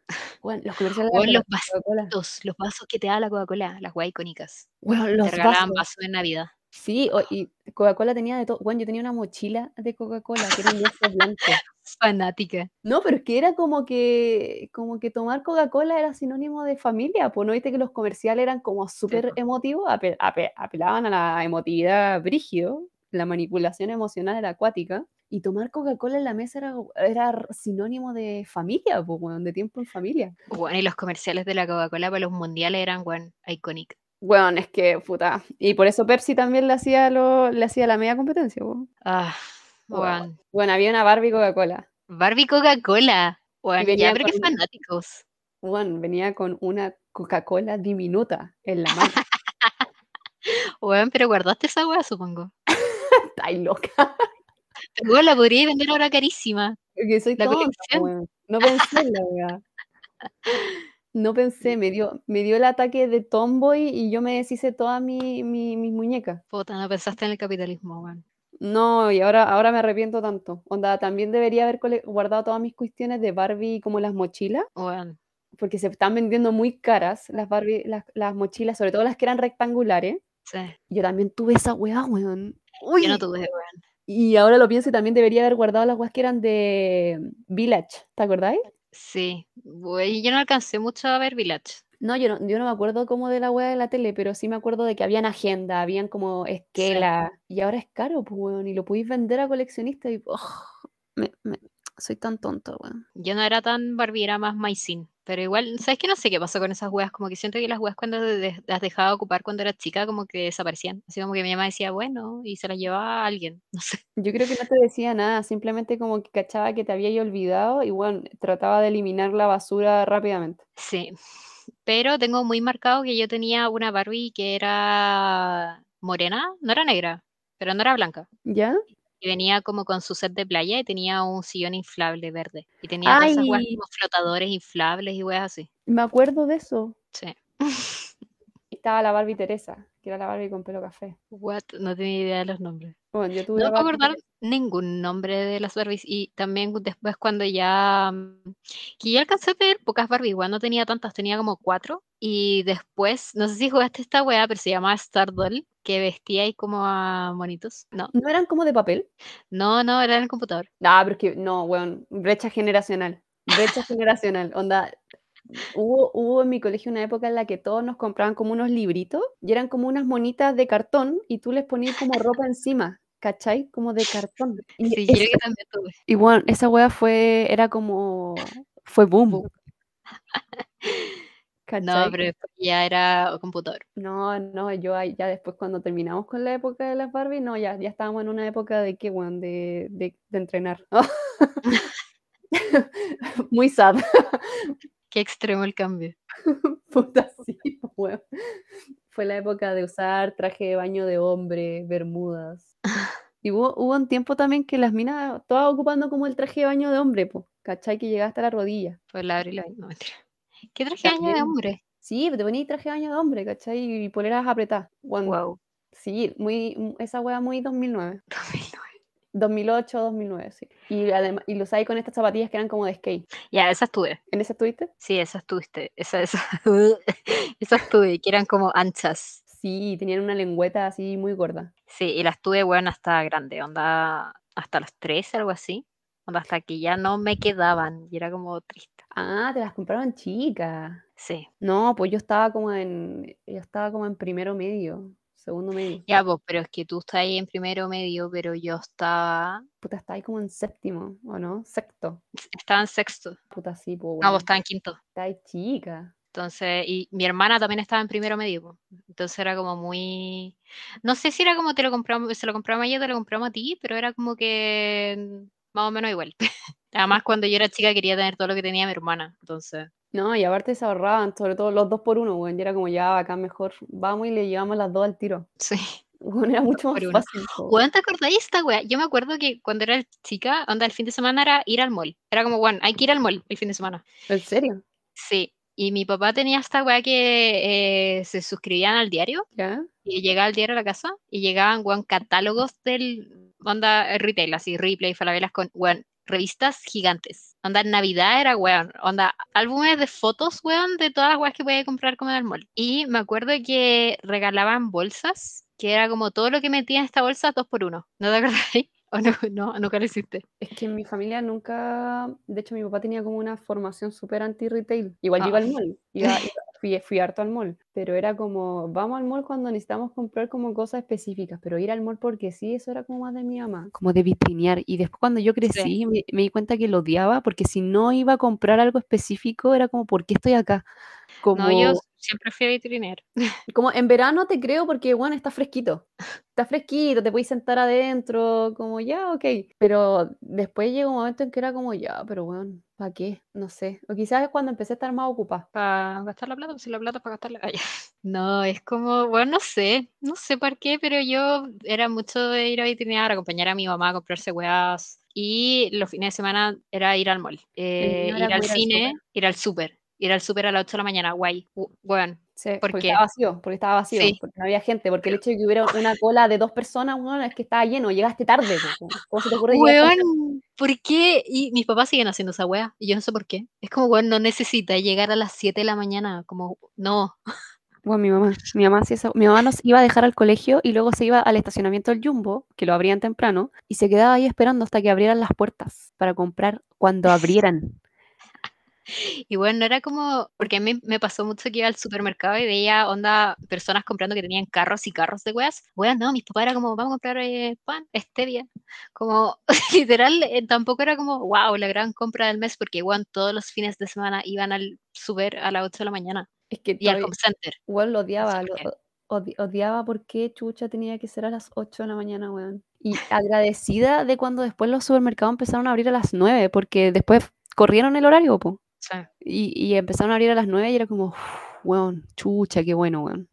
weón, los comerciales de la los Coca-Cola, vasitos, los vasos que te da la Coca-Cola, las weas icónicas. Te los regalaban vasos. vasos en Navidad. Sí, y Coca-Cola tenía de todo, weón, yo tenía una mochila de Coca-Cola que era un lienzo blanco. (laughs) Fanática. No, pero es que era como que, como que tomar Coca-Cola era sinónimo de familia, pues no viste que los comerciales eran como súper emotivos, Ape- ape- apelaban a la emotividad brígido, la manipulación emocional era acuática. Y tomar Coca-Cola en la mesa era, era sinónimo de familia, pues, weón, de tiempo en familia. Bueno, y los comerciales de la Coca-Cola para los mundiales eran, weón, iconic. Weón, es que, puta. Y por eso Pepsi también le hacía, lo, le hacía la media competencia, weón. Ah, weón. Bueno, había una Barbie Coca-Cola. Barbie Coca-Cola. Venía ya, pero qué fanáticos. Weón, venía con una Coca-Cola diminuta en la mano. (laughs) Weón, pero guardaste esa weá, supongo. (laughs) Está loca. Weón, la podría vender ahora carísima. Que soy La tonta. No pensé en la weá. No pensé, me dio, me dio el ataque de tomboy y yo me deshice todas mi, mi, mis muñecas. Puta, no pensaste en el capitalismo, weón. No, y ahora, ahora me arrepiento tanto. Onda, también debería haber guardado todas mis cuestiones de Barbie como las mochilas, Weón. porque se están vendiendo muy caras las Barbie, las, las mochilas, sobre todo las que eran rectangulares. Sí. Yo también tuve esa weá, weón. Yo Uy, no tuve, weón. Y ahora lo pienso y también debería haber guardado las weas que eran de Village, ¿te acordáis? Sí. Yo no alcancé mucho a ver Village. No, yo no, yo no me acuerdo como de la wea de la tele, pero sí me acuerdo de que habían agenda, habían como esquela, y ahora es caro, pues, weón, y lo podéis vender a coleccionistas y me- me- soy tan tonto, weón. Yo no era tan Barbie, era más Maisin. Pero igual, ¿sabes qué? No sé qué pasó con esas weas. Como que siento que las weas cuando de- las dejaba ocupar cuando era chica, como que desaparecían. Así como que mi mamá decía, bueno, y se las llevaba a alguien. (laughs) No sé. Yo creo que no te decía nada, simplemente como que cachaba que te había olvidado y bueno, trataba de eliminar la basura rápidamente. Sí. Pero tengo muy marcado que yo tenía una Barbie que era morena, no era negra, pero no era blanca. ¿Ya? Y venía como con su set de playa y tenía un sillón inflable verde. Y tenía todas esas weas Ay. como flotadores inflables y weas así. Me acuerdo de eso. Sí. Estaba la Barbie Teresa, que era la Barbie con pelo café. What? No tenía idea de los nombres. Bueno, yo tuve No Barbie acordar ningún nombre de las Barbies. Y también después cuando ya... mm, Que ya alcancé a tener pocas Barbies, igual no tenía tantas, tenía como cuatro. Y después, no sé si jugaste esta weá, pero se llamaba Star Doll, que vestía ahí como a monitos. No, ¿No eran como de papel? no, no, era en el computador. No, pero es que, no, weón, brecha generacional. Brecha (laughs) generacional. Onda, hubo, hubo en mi colegio una época en la que todos nos compraban como unos libritos y eran como unas monitas de cartón y tú les ponías como ropa (laughs) encima, ¿cachai? Como de cartón. Y, Sí, esa- que también tuve. y bueno, esa wea fue, era como, fue boom. No, pero ya era computador. No, no, yo ahí- ya después cuando terminamos con la época de las Barbie, no, ya, ya estábamos en una época de qué, weón, de, de, de entrenar. (laughs) Muy sad. (laughs) Qué extremo el cambio. (laughs) Puta, sí, weón. Fue la época de usar traje de baño de hombre, bermudas. Y hubo, hubo un tiempo también que las minas, todas ocupando como el traje de baño de hombre, po, ¿cachai? Que llegaba hasta la rodilla. Pues la Abril no mentira. ¿Qué traje de baño de hombre? Sí, te ponías traje de baño de hombre, ¿cachai? Y poleras apretadas. Weón, Wow. Sí, muy, esa wea muy 2009. 2009. 2008, 2009, sí. Y, además, y lo usáis con estas zapatillas que eran como de skate. Ya, esas tuve. ¿En ese estuviste? Sí, esas tuviste. Esas, (laughs) esas, esas tuve, que eran como anchas. Sí, tenían una lengüeta así muy gorda. Sí, y las tuve, bueno, hasta grande, onda, hasta los 13, algo así. Onda, hasta que ya no me quedaban y era como triste. Ah, te las compraron chicas. Sí, No, pues yo estaba como en, yo estaba como en primero medio, segundo medio. ya, pues, pero es que tú estás ahí en primero medio, pero yo estaba, Puta, estaba ahí como en séptimo, ¿o no? Sexto. estaba en sexto. Puta, sí, pues No, pues estaba en quinto. Está ahí chica. Entonces, y mi hermana también estaba en primero medio, po. Entonces era como muy, no sé si era como te lo compramos, se lo compramos a ella, te lo compramos a ti, pero era como que más o menos igual. (laughs) Además, cuando yo era chica quería tener todo lo que tenía mi hermana, entonces, No, y aparte se ahorraban, sobre todo los dos por uno, weón. Y era como ya acá mejor, vamos y le llevamos las dos al tiro. (laughs) sí. Era mucho más fácil. Weón, ¿te acordáis esta wea? Yo me acuerdo que cuando era chica, onda, el fin de semana era ir al mall. Era como, bueno, hay que ir al mall el fin de semana. ¿En serio? Sí. Y mi papá tenía esta wea que eh, se suscribían al diario ¿Ya? y llegaba el diario a la casa y llegaban, weón, catálogos del onda eh, retail, así, Replay, Falabelas con, weón, revistas gigantes. Onda, Navidad era, weón, onda, álbumes de fotos, weón, de todas las weas que podía comprar como en el mall. Y me acuerdo que regalaban bolsas, que era como todo lo que metía en esta bolsa, dos por uno. ¿No te acordáis? (laughs) ¿O no, no, nunca lo hiciste? Es que en mi familia nunca, de hecho mi papá tenía como una formación súper anti-retail. Igual iba Ah. al mall, iba, iba- fui, fui harto al mall, pero era como, vamos al mall cuando necesitamos comprar como cosas específicas, pero ir al mall porque sí, eso era como más de mi mamá, como de vitrinear. Y después cuando yo crecí me, me di cuenta que lo odiaba porque si no iba a comprar algo específico era como, ¿por qué estoy acá? Como, No, yo siempre fui a vitrinear. (laughs) como en verano te creo porque, bueno, está fresquito. (laughs) Está fresquito, te puedes sentar adentro, como ya, ok. Pero después llegó un momento en que era como ya, pero bueno, ¿para qué? No sé. O quizás es cuando empecé a estar más ocupada. Para gastar la plata, pues si la plata es para gastarla. Ay, (laughs) No, es como, bueno, no sé, no sé por qué, pero yo era mucho de ir a vitrinear, acompañar a mi mamá a comprarse weas. Y los fines de semana era ir al mall, eh, era ir al como ir al cine, ir al súper, ir al súper a las 8 de la mañana, guay, weón. Sí, ¿Por porque qué? estaba vacío, porque estaba vacío, Sí. porque no había gente, porque el hecho de que hubiera una cola de dos personas, bueno, es que estaba lleno, llegaste tarde. ¿Cómo se te ocurre? Weón, ¿por qué? Y mis papás siguen haciendo esa wea, y yo no sé por qué. Es como, weón, no necesita llegar a las 7 de la mañana, como, no. Bueno, mi mamá, mi mamá hacía eso. Mi mamá nos iba a dejar al colegio y luego se iba al estacionamiento del Jumbo, que lo abrían temprano, y se quedaba ahí esperando hasta que abrieran las puertas para comprar cuando abrieran. (laughs) Y bueno, era como, porque a mí me pasó mucho que iba al supermercado y veía onda personas comprando que tenían carros y carros de weas. Weas, no, mis papás era como, vamos a comprar eh, pan, stevia. Como, (laughs) literal, eh, tampoco era como, wow, la gran compra del mes, porque weón, todos los fines de semana iban al super a las 8 de la mañana Es que y al home center. igual lo odiaba, lo, odi- odiaba por qué chucha tenía que ser a las 8 de la mañana, weón. Y agradecida de cuando después los supermercados empezaron a abrir a las 9, porque después corrieron el horario, po. Sí. Y, y empezaron a abrir a las 9 y era como, "Uf, weón, chucha, qué bueno, weón.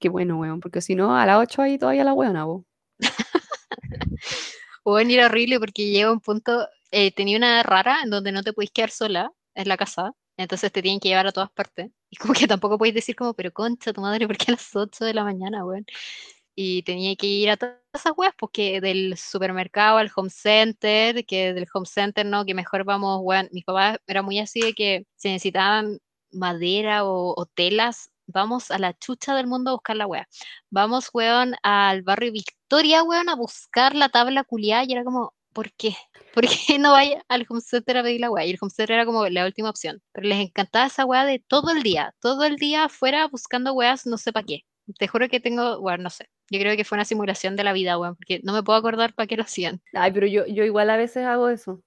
Qué bueno, weón. Porque si no, a las 8 ahí todavía la weona. (laughs) Weón, era horrible porque llega un punto, eh, tenía una rara en donde no te podéis quedar sola en la casa, entonces te tienen que llevar a todas partes. Y como que tampoco podéis decir como, pero concha tu madre, ¿por qué a las 8 de la mañana, weón? Y tenía que ir a todas esas weas, porque del supermercado al home center, que del home center no, que mejor vamos, weón. Mis papás era muy así de que se necesitaban madera o, o telas, vamos a la chucha del mundo a buscar la wea. Vamos, weón, al barrio Victoria, weón, a buscar la tabla culiada y era como, ¿por qué? (laughs) ¿Por qué no vaya al home center a pedir la weá? Y el home center era como la última opción. Pero les encantaba esa weá de todo el día, todo el día afuera buscando weas, no sé para qué. Te juro que tengo, bueno, no sé. Yo creo que fue una simulación de la vida, weón, porque no me puedo acordar para qué lo hacían. (laughs) Ay, pero yo, yo igual a veces hago eso.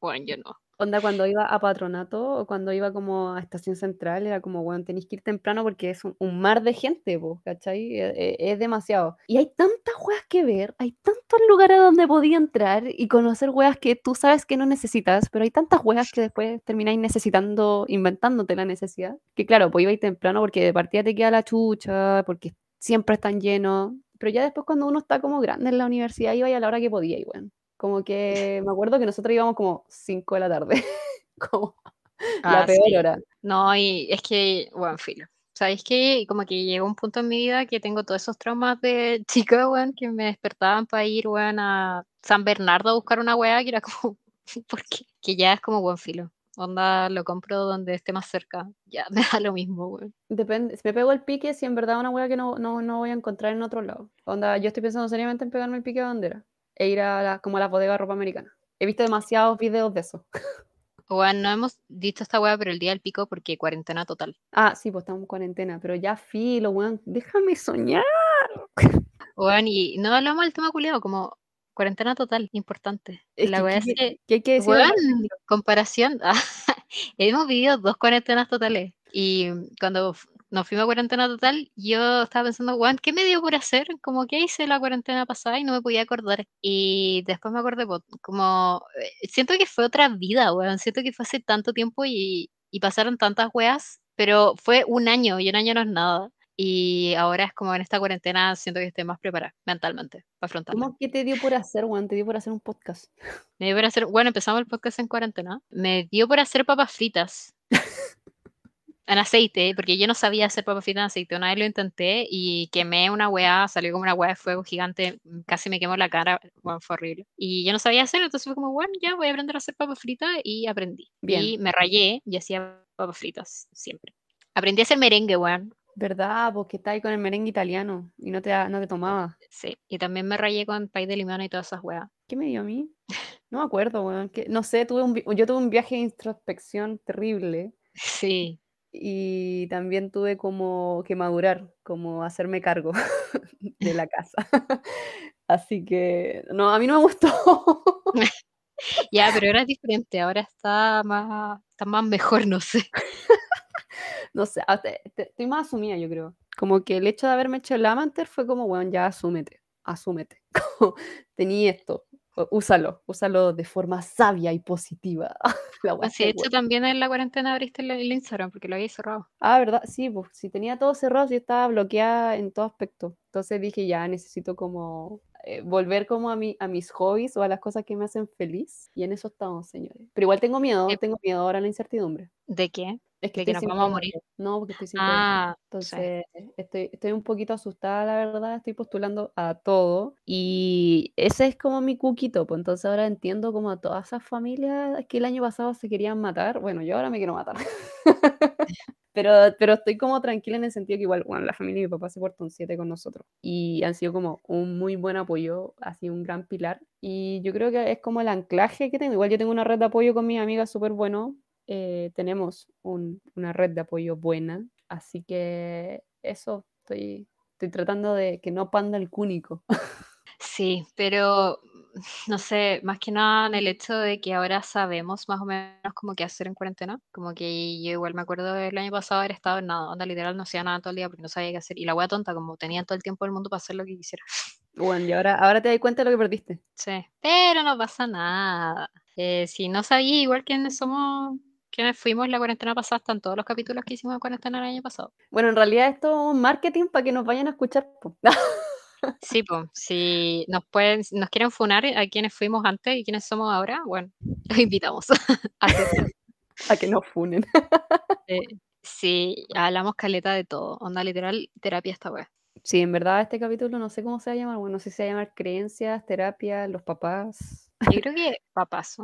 Bueno, yo no. Onda, cuando iba a patronato o cuando iba como a estación central, era como, bueno, tenéis que ir temprano porque es un, un mar de gente, po, ¿cachai? E- e- Es, demasiado. Y hay tantas weas que ver, hay tantos lugares donde podía entrar y conocer weas que tú sabes que no necesitas, pero hay tantas weas que después termináis necesitando, inventándote la necesidad. Que claro, pues iba a ir temprano porque de partida te queda la chucha, porque siempre están llenos. Pero ya después cuando uno está como grande en la universidad, iba a la hora que podía, y bueno. Como que (laughs) me acuerdo que nosotros íbamos como 5 de la tarde. (laughs) como la Ah, peor sí. hora. No, y es que, bueno, filo. ¿Sabéis qué? Como que llegó un punto en mi vida que tengo todos esos traumas de (laughs) chica, weón, que me despertaban para ir, weón, a San Bernardo a buscar una weá que era como, ¿por qué? Que ya es como buen filo. Onda, lo compro donde esté más cerca. Ya, (laughs) me da lo mismo, weón. Depende, si me pego el pique, si en verdad es una hueá que no, no, no voy a encontrar en otro lado. Onda, yo estoy pensando seriamente en pegarme el pique de bandera e ir a la, como a la bodega de ropa americana. He visto demasiados videos de eso. Weón, no hemos dicho esta weá, pero el día del pico porque cuarentena total. Ah, sí, pues estamos en cuarentena, pero ya filo, weón, déjame soñar. Weón, y no hablamos del tema culiado, como cuarentena total, importante. Es La que, ¿qué, es que, que al weón, respecto? comparación, (laughs) hemos vivido dos cuarentenas totales. Y cuando nos fuimos a cuarentena total, yo estaba pensando, weón, ¿qué me dio por hacer? Como que hice la cuarentena pasada y no me podía acordar. Y después me acordé, como, eh, siento que fue otra vida, weón, siento que fue hace tanto tiempo y, y pasaron tantas weas, pero fue un año y un año no es nada. Y ahora es como en esta cuarentena siento que estoy más preparada mentalmente para afrontarla. ¿Cómo que te dio por hacer, weón? Te dio por hacer un podcast. Me dio por hacer, bueno, empezamos el podcast en cuarentena. Me dio por hacer papas fritas (laughs) en aceite, porque yo no sabía hacer papas fritas en aceite. Una vez lo intenté y quemé una weá, salió como una weá de fuego gigante, casi me quemó la cara, bueno, fue horrible. Y yo no sabía hacer, entonces fue como, bueno, ya voy a aprender a hacer papas fritas y aprendí. Bien. Y me rayé y hacía papas fritas siempre. Aprendí a hacer merengue, weón. ¿Verdad? Porque está ahí con el merengue italiano y no te, no te tomaba. Sí. Y también me rayé con pay de limón y todas esas weas. ¿Qué me dio a mí? No me acuerdo, weón. que- no sé, tuve un, yo tuve un viaje de introspección terrible. (laughs) Sí. y también tuve como que madurar, como hacerme cargo (laughs) de la casa. (laughs) Así que, no, a mí no me gustó. Ya, pero ahora es diferente, ahora está más, está más mejor, no sé. (laughs) No sé, hasta- te- estoy más asumida, yo creo. Como que el hecho de haberme hecho el Amanter fue como, bueno, ya asúmete, asúmete. (laughs) Como, tení esto, úsalo, úsalo de forma sabia y positiva. (laughs) La wea Bueno, sí, de hecho también en la cuarentena abriste el, el Instagram porque lo había cerrado. Ah, ¿verdad? Sí, pues si tenía todo cerrado, yo estaba bloqueada en todo aspecto. Entonces dije, ya necesito como eh, volver como a, mi, a mis hobbies o a las cosas que me hacen feliz. Y en eso estamos, señores. Pero igual tengo miedo, Eh, tengo miedo ahora a la incertidumbre. ¿De qué? Es que ¿De que nos vamos a morir? No, porque estoy sin. Ah, sí. Entonces, estoy, estoy un poquito asustada, la verdad. Estoy postulando a todo. Y ese es como mi cuquito. Pues entonces ahora entiendo como a todas esas familias que el año pasado se querían matar. Bueno, yo ahora me quiero matar. (laughs) Pero, pero estoy como tranquila en el sentido que igual, bueno, la familia de mi papá se portó un 7 con nosotros y han sido como un muy buen apoyo, ha sido un gran pilar y yo creo que es como el anclaje que tengo. Igual yo tengo una red de apoyo con mis amigas súper bueno, eh, tenemos un- una red de apoyo buena, así que eso, estoy, estoy tratando de que no panda el cúnico. (laughs) Sí, pero no sé, más que nada en el hecho de que ahora sabemos más o menos como qué hacer en cuarentena. Como que yo igual me acuerdo del año pasado haber estado en nada, onda literal no hacía nada todo el día porque no sabía qué hacer. Y la wea tonta, como tenía todo el tiempo del mundo para hacer lo que quisiera. (laughs) Bueno, y ahora, ahora te das cuenta de lo que perdiste. Sí, pero no pasa nada. Eh, si no sabía igual quiénes somos, quiénes fuimos la cuarentena pasada, están todos los capítulos que hicimos de cuarentena el año pasado. Bueno, en realidad esto es un marketing para que nos vayan a escuchar. (laughs) Sí, pues, si nos pueden, nos quieren funar a quienes fuimos antes y quienes somos ahora, bueno, (laughs) los invitamos (laughs) a hacerlo. a que nos funen. Eh, sí, hablamos caleta de todo, onda literal, terapia esta wea. Sí, en verdad este capítulo no sé cómo se va a llamar, bueno, no sé si se va a llamar creencias, terapia, los papás. Yo creo que papás,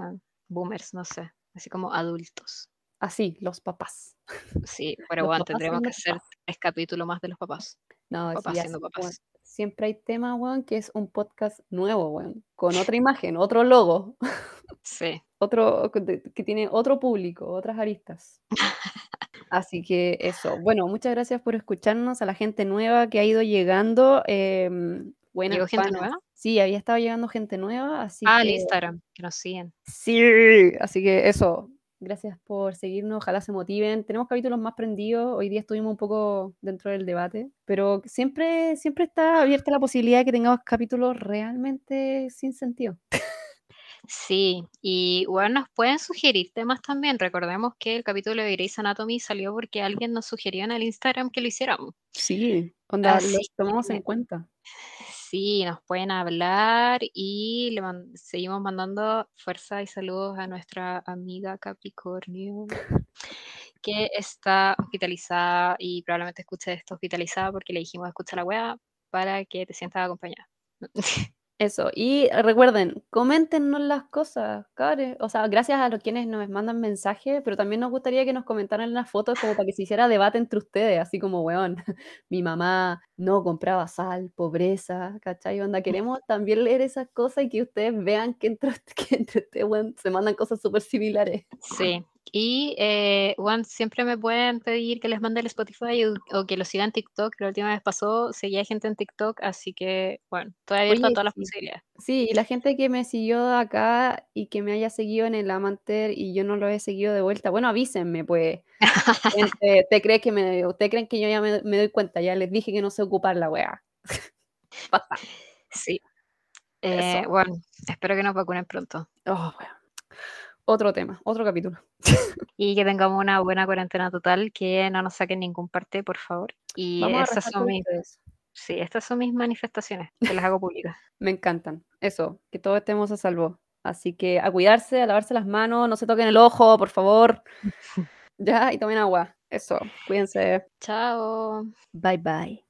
boomers, no sé, así como adultos. Así, los papás. Sí, (laughs) pero bueno, tendremos que hacer papás. tres capítulos más de los papás. No, Papás siendo papás. Siempre hay tema, weón, que es un podcast nuevo, weón, con otra imagen, otro logo, (laughs) Sí. otro que tiene otro público, otras aristas. (laughs) Así que eso. Bueno, muchas gracias por escucharnos a la gente nueva que ha ido llegando. em, buenas ¿Llegó gente nueva? Sí, había estado llegando gente nueva, así Ah, el que Instagram, que nos siguen. Sí, así que eso. Gracias por seguirnos, ojalá se motiven. Tenemos capítulos más prendidos. Hoy día estuvimos un poco dentro del debate, pero siempre, siempre está abierta la posibilidad de que tengamos capítulos realmente sin sentido. Sí, y bueno, nos pueden sugerir temas también. Recordemos que el capítulo de Grey's Anatomy salió porque alguien nos sugirió en el Instagram que lo hiciéramos. Sí, onda, Así los tomamos en cuenta. Sí, nos pueden hablar y le seguimos mandando fuerza y saludos a nuestra amiga Capricornio, que está hospitalizada y probablemente escuche esto hospitalizada porque le dijimos escucha la wea para que te sientas acompañada. (laughs) Eso, y recuerden, coméntenos las cosas, cabres. O sea, gracias a los quienes nos mandan mensajes, pero también nos gustaría que nos comentaran las fotos como para que se hiciera debate entre ustedes, así como, weón, (laughs) mi mamá no compraba sal, pobreza, ¿cachai? Onda, queremos también leer esas cosas y que ustedes vean que entre, (laughs) que entre ustedes, weón, se mandan cosas súper similares. Sí, y eh, bueno, siempre me pueden pedir que les mande el Spotify o, o que lo sigan en TikTok. La última vez pasó, seguía gente en TikTok, así que bueno, estoy abierta a todas las sí. posibilidades. Sí, y la gente que me siguió acá y que me haya seguido en el Amanter y yo no lo he seguido de vuelta, bueno, avísenme, pues. Gente, (laughs) ¿Te crees que me, ¿Ustedes creen que yo ya me, me doy cuenta? Ya les dije que no sé ocupar la weá. (laughs) Basta. Sí. Eh, bueno, espero que nos vacunen pronto Oh, weón. Otro tema, otro capítulo. (laughs) y que tengamos una buena cuarentena total, que no nos saquen ningún parte, por favor. Y Vamos esas son mis, ustedes. sí, estas son mis manifestaciones, que las hago públicas. (laughs) Me encantan. Eso, que todos estemos a salvo. Así que a cuidarse, a lavarse las manos, no se toquen el ojo, por favor. (laughs) Ya, y tomen agua. Eso, cuídense. Chao. Bye bye.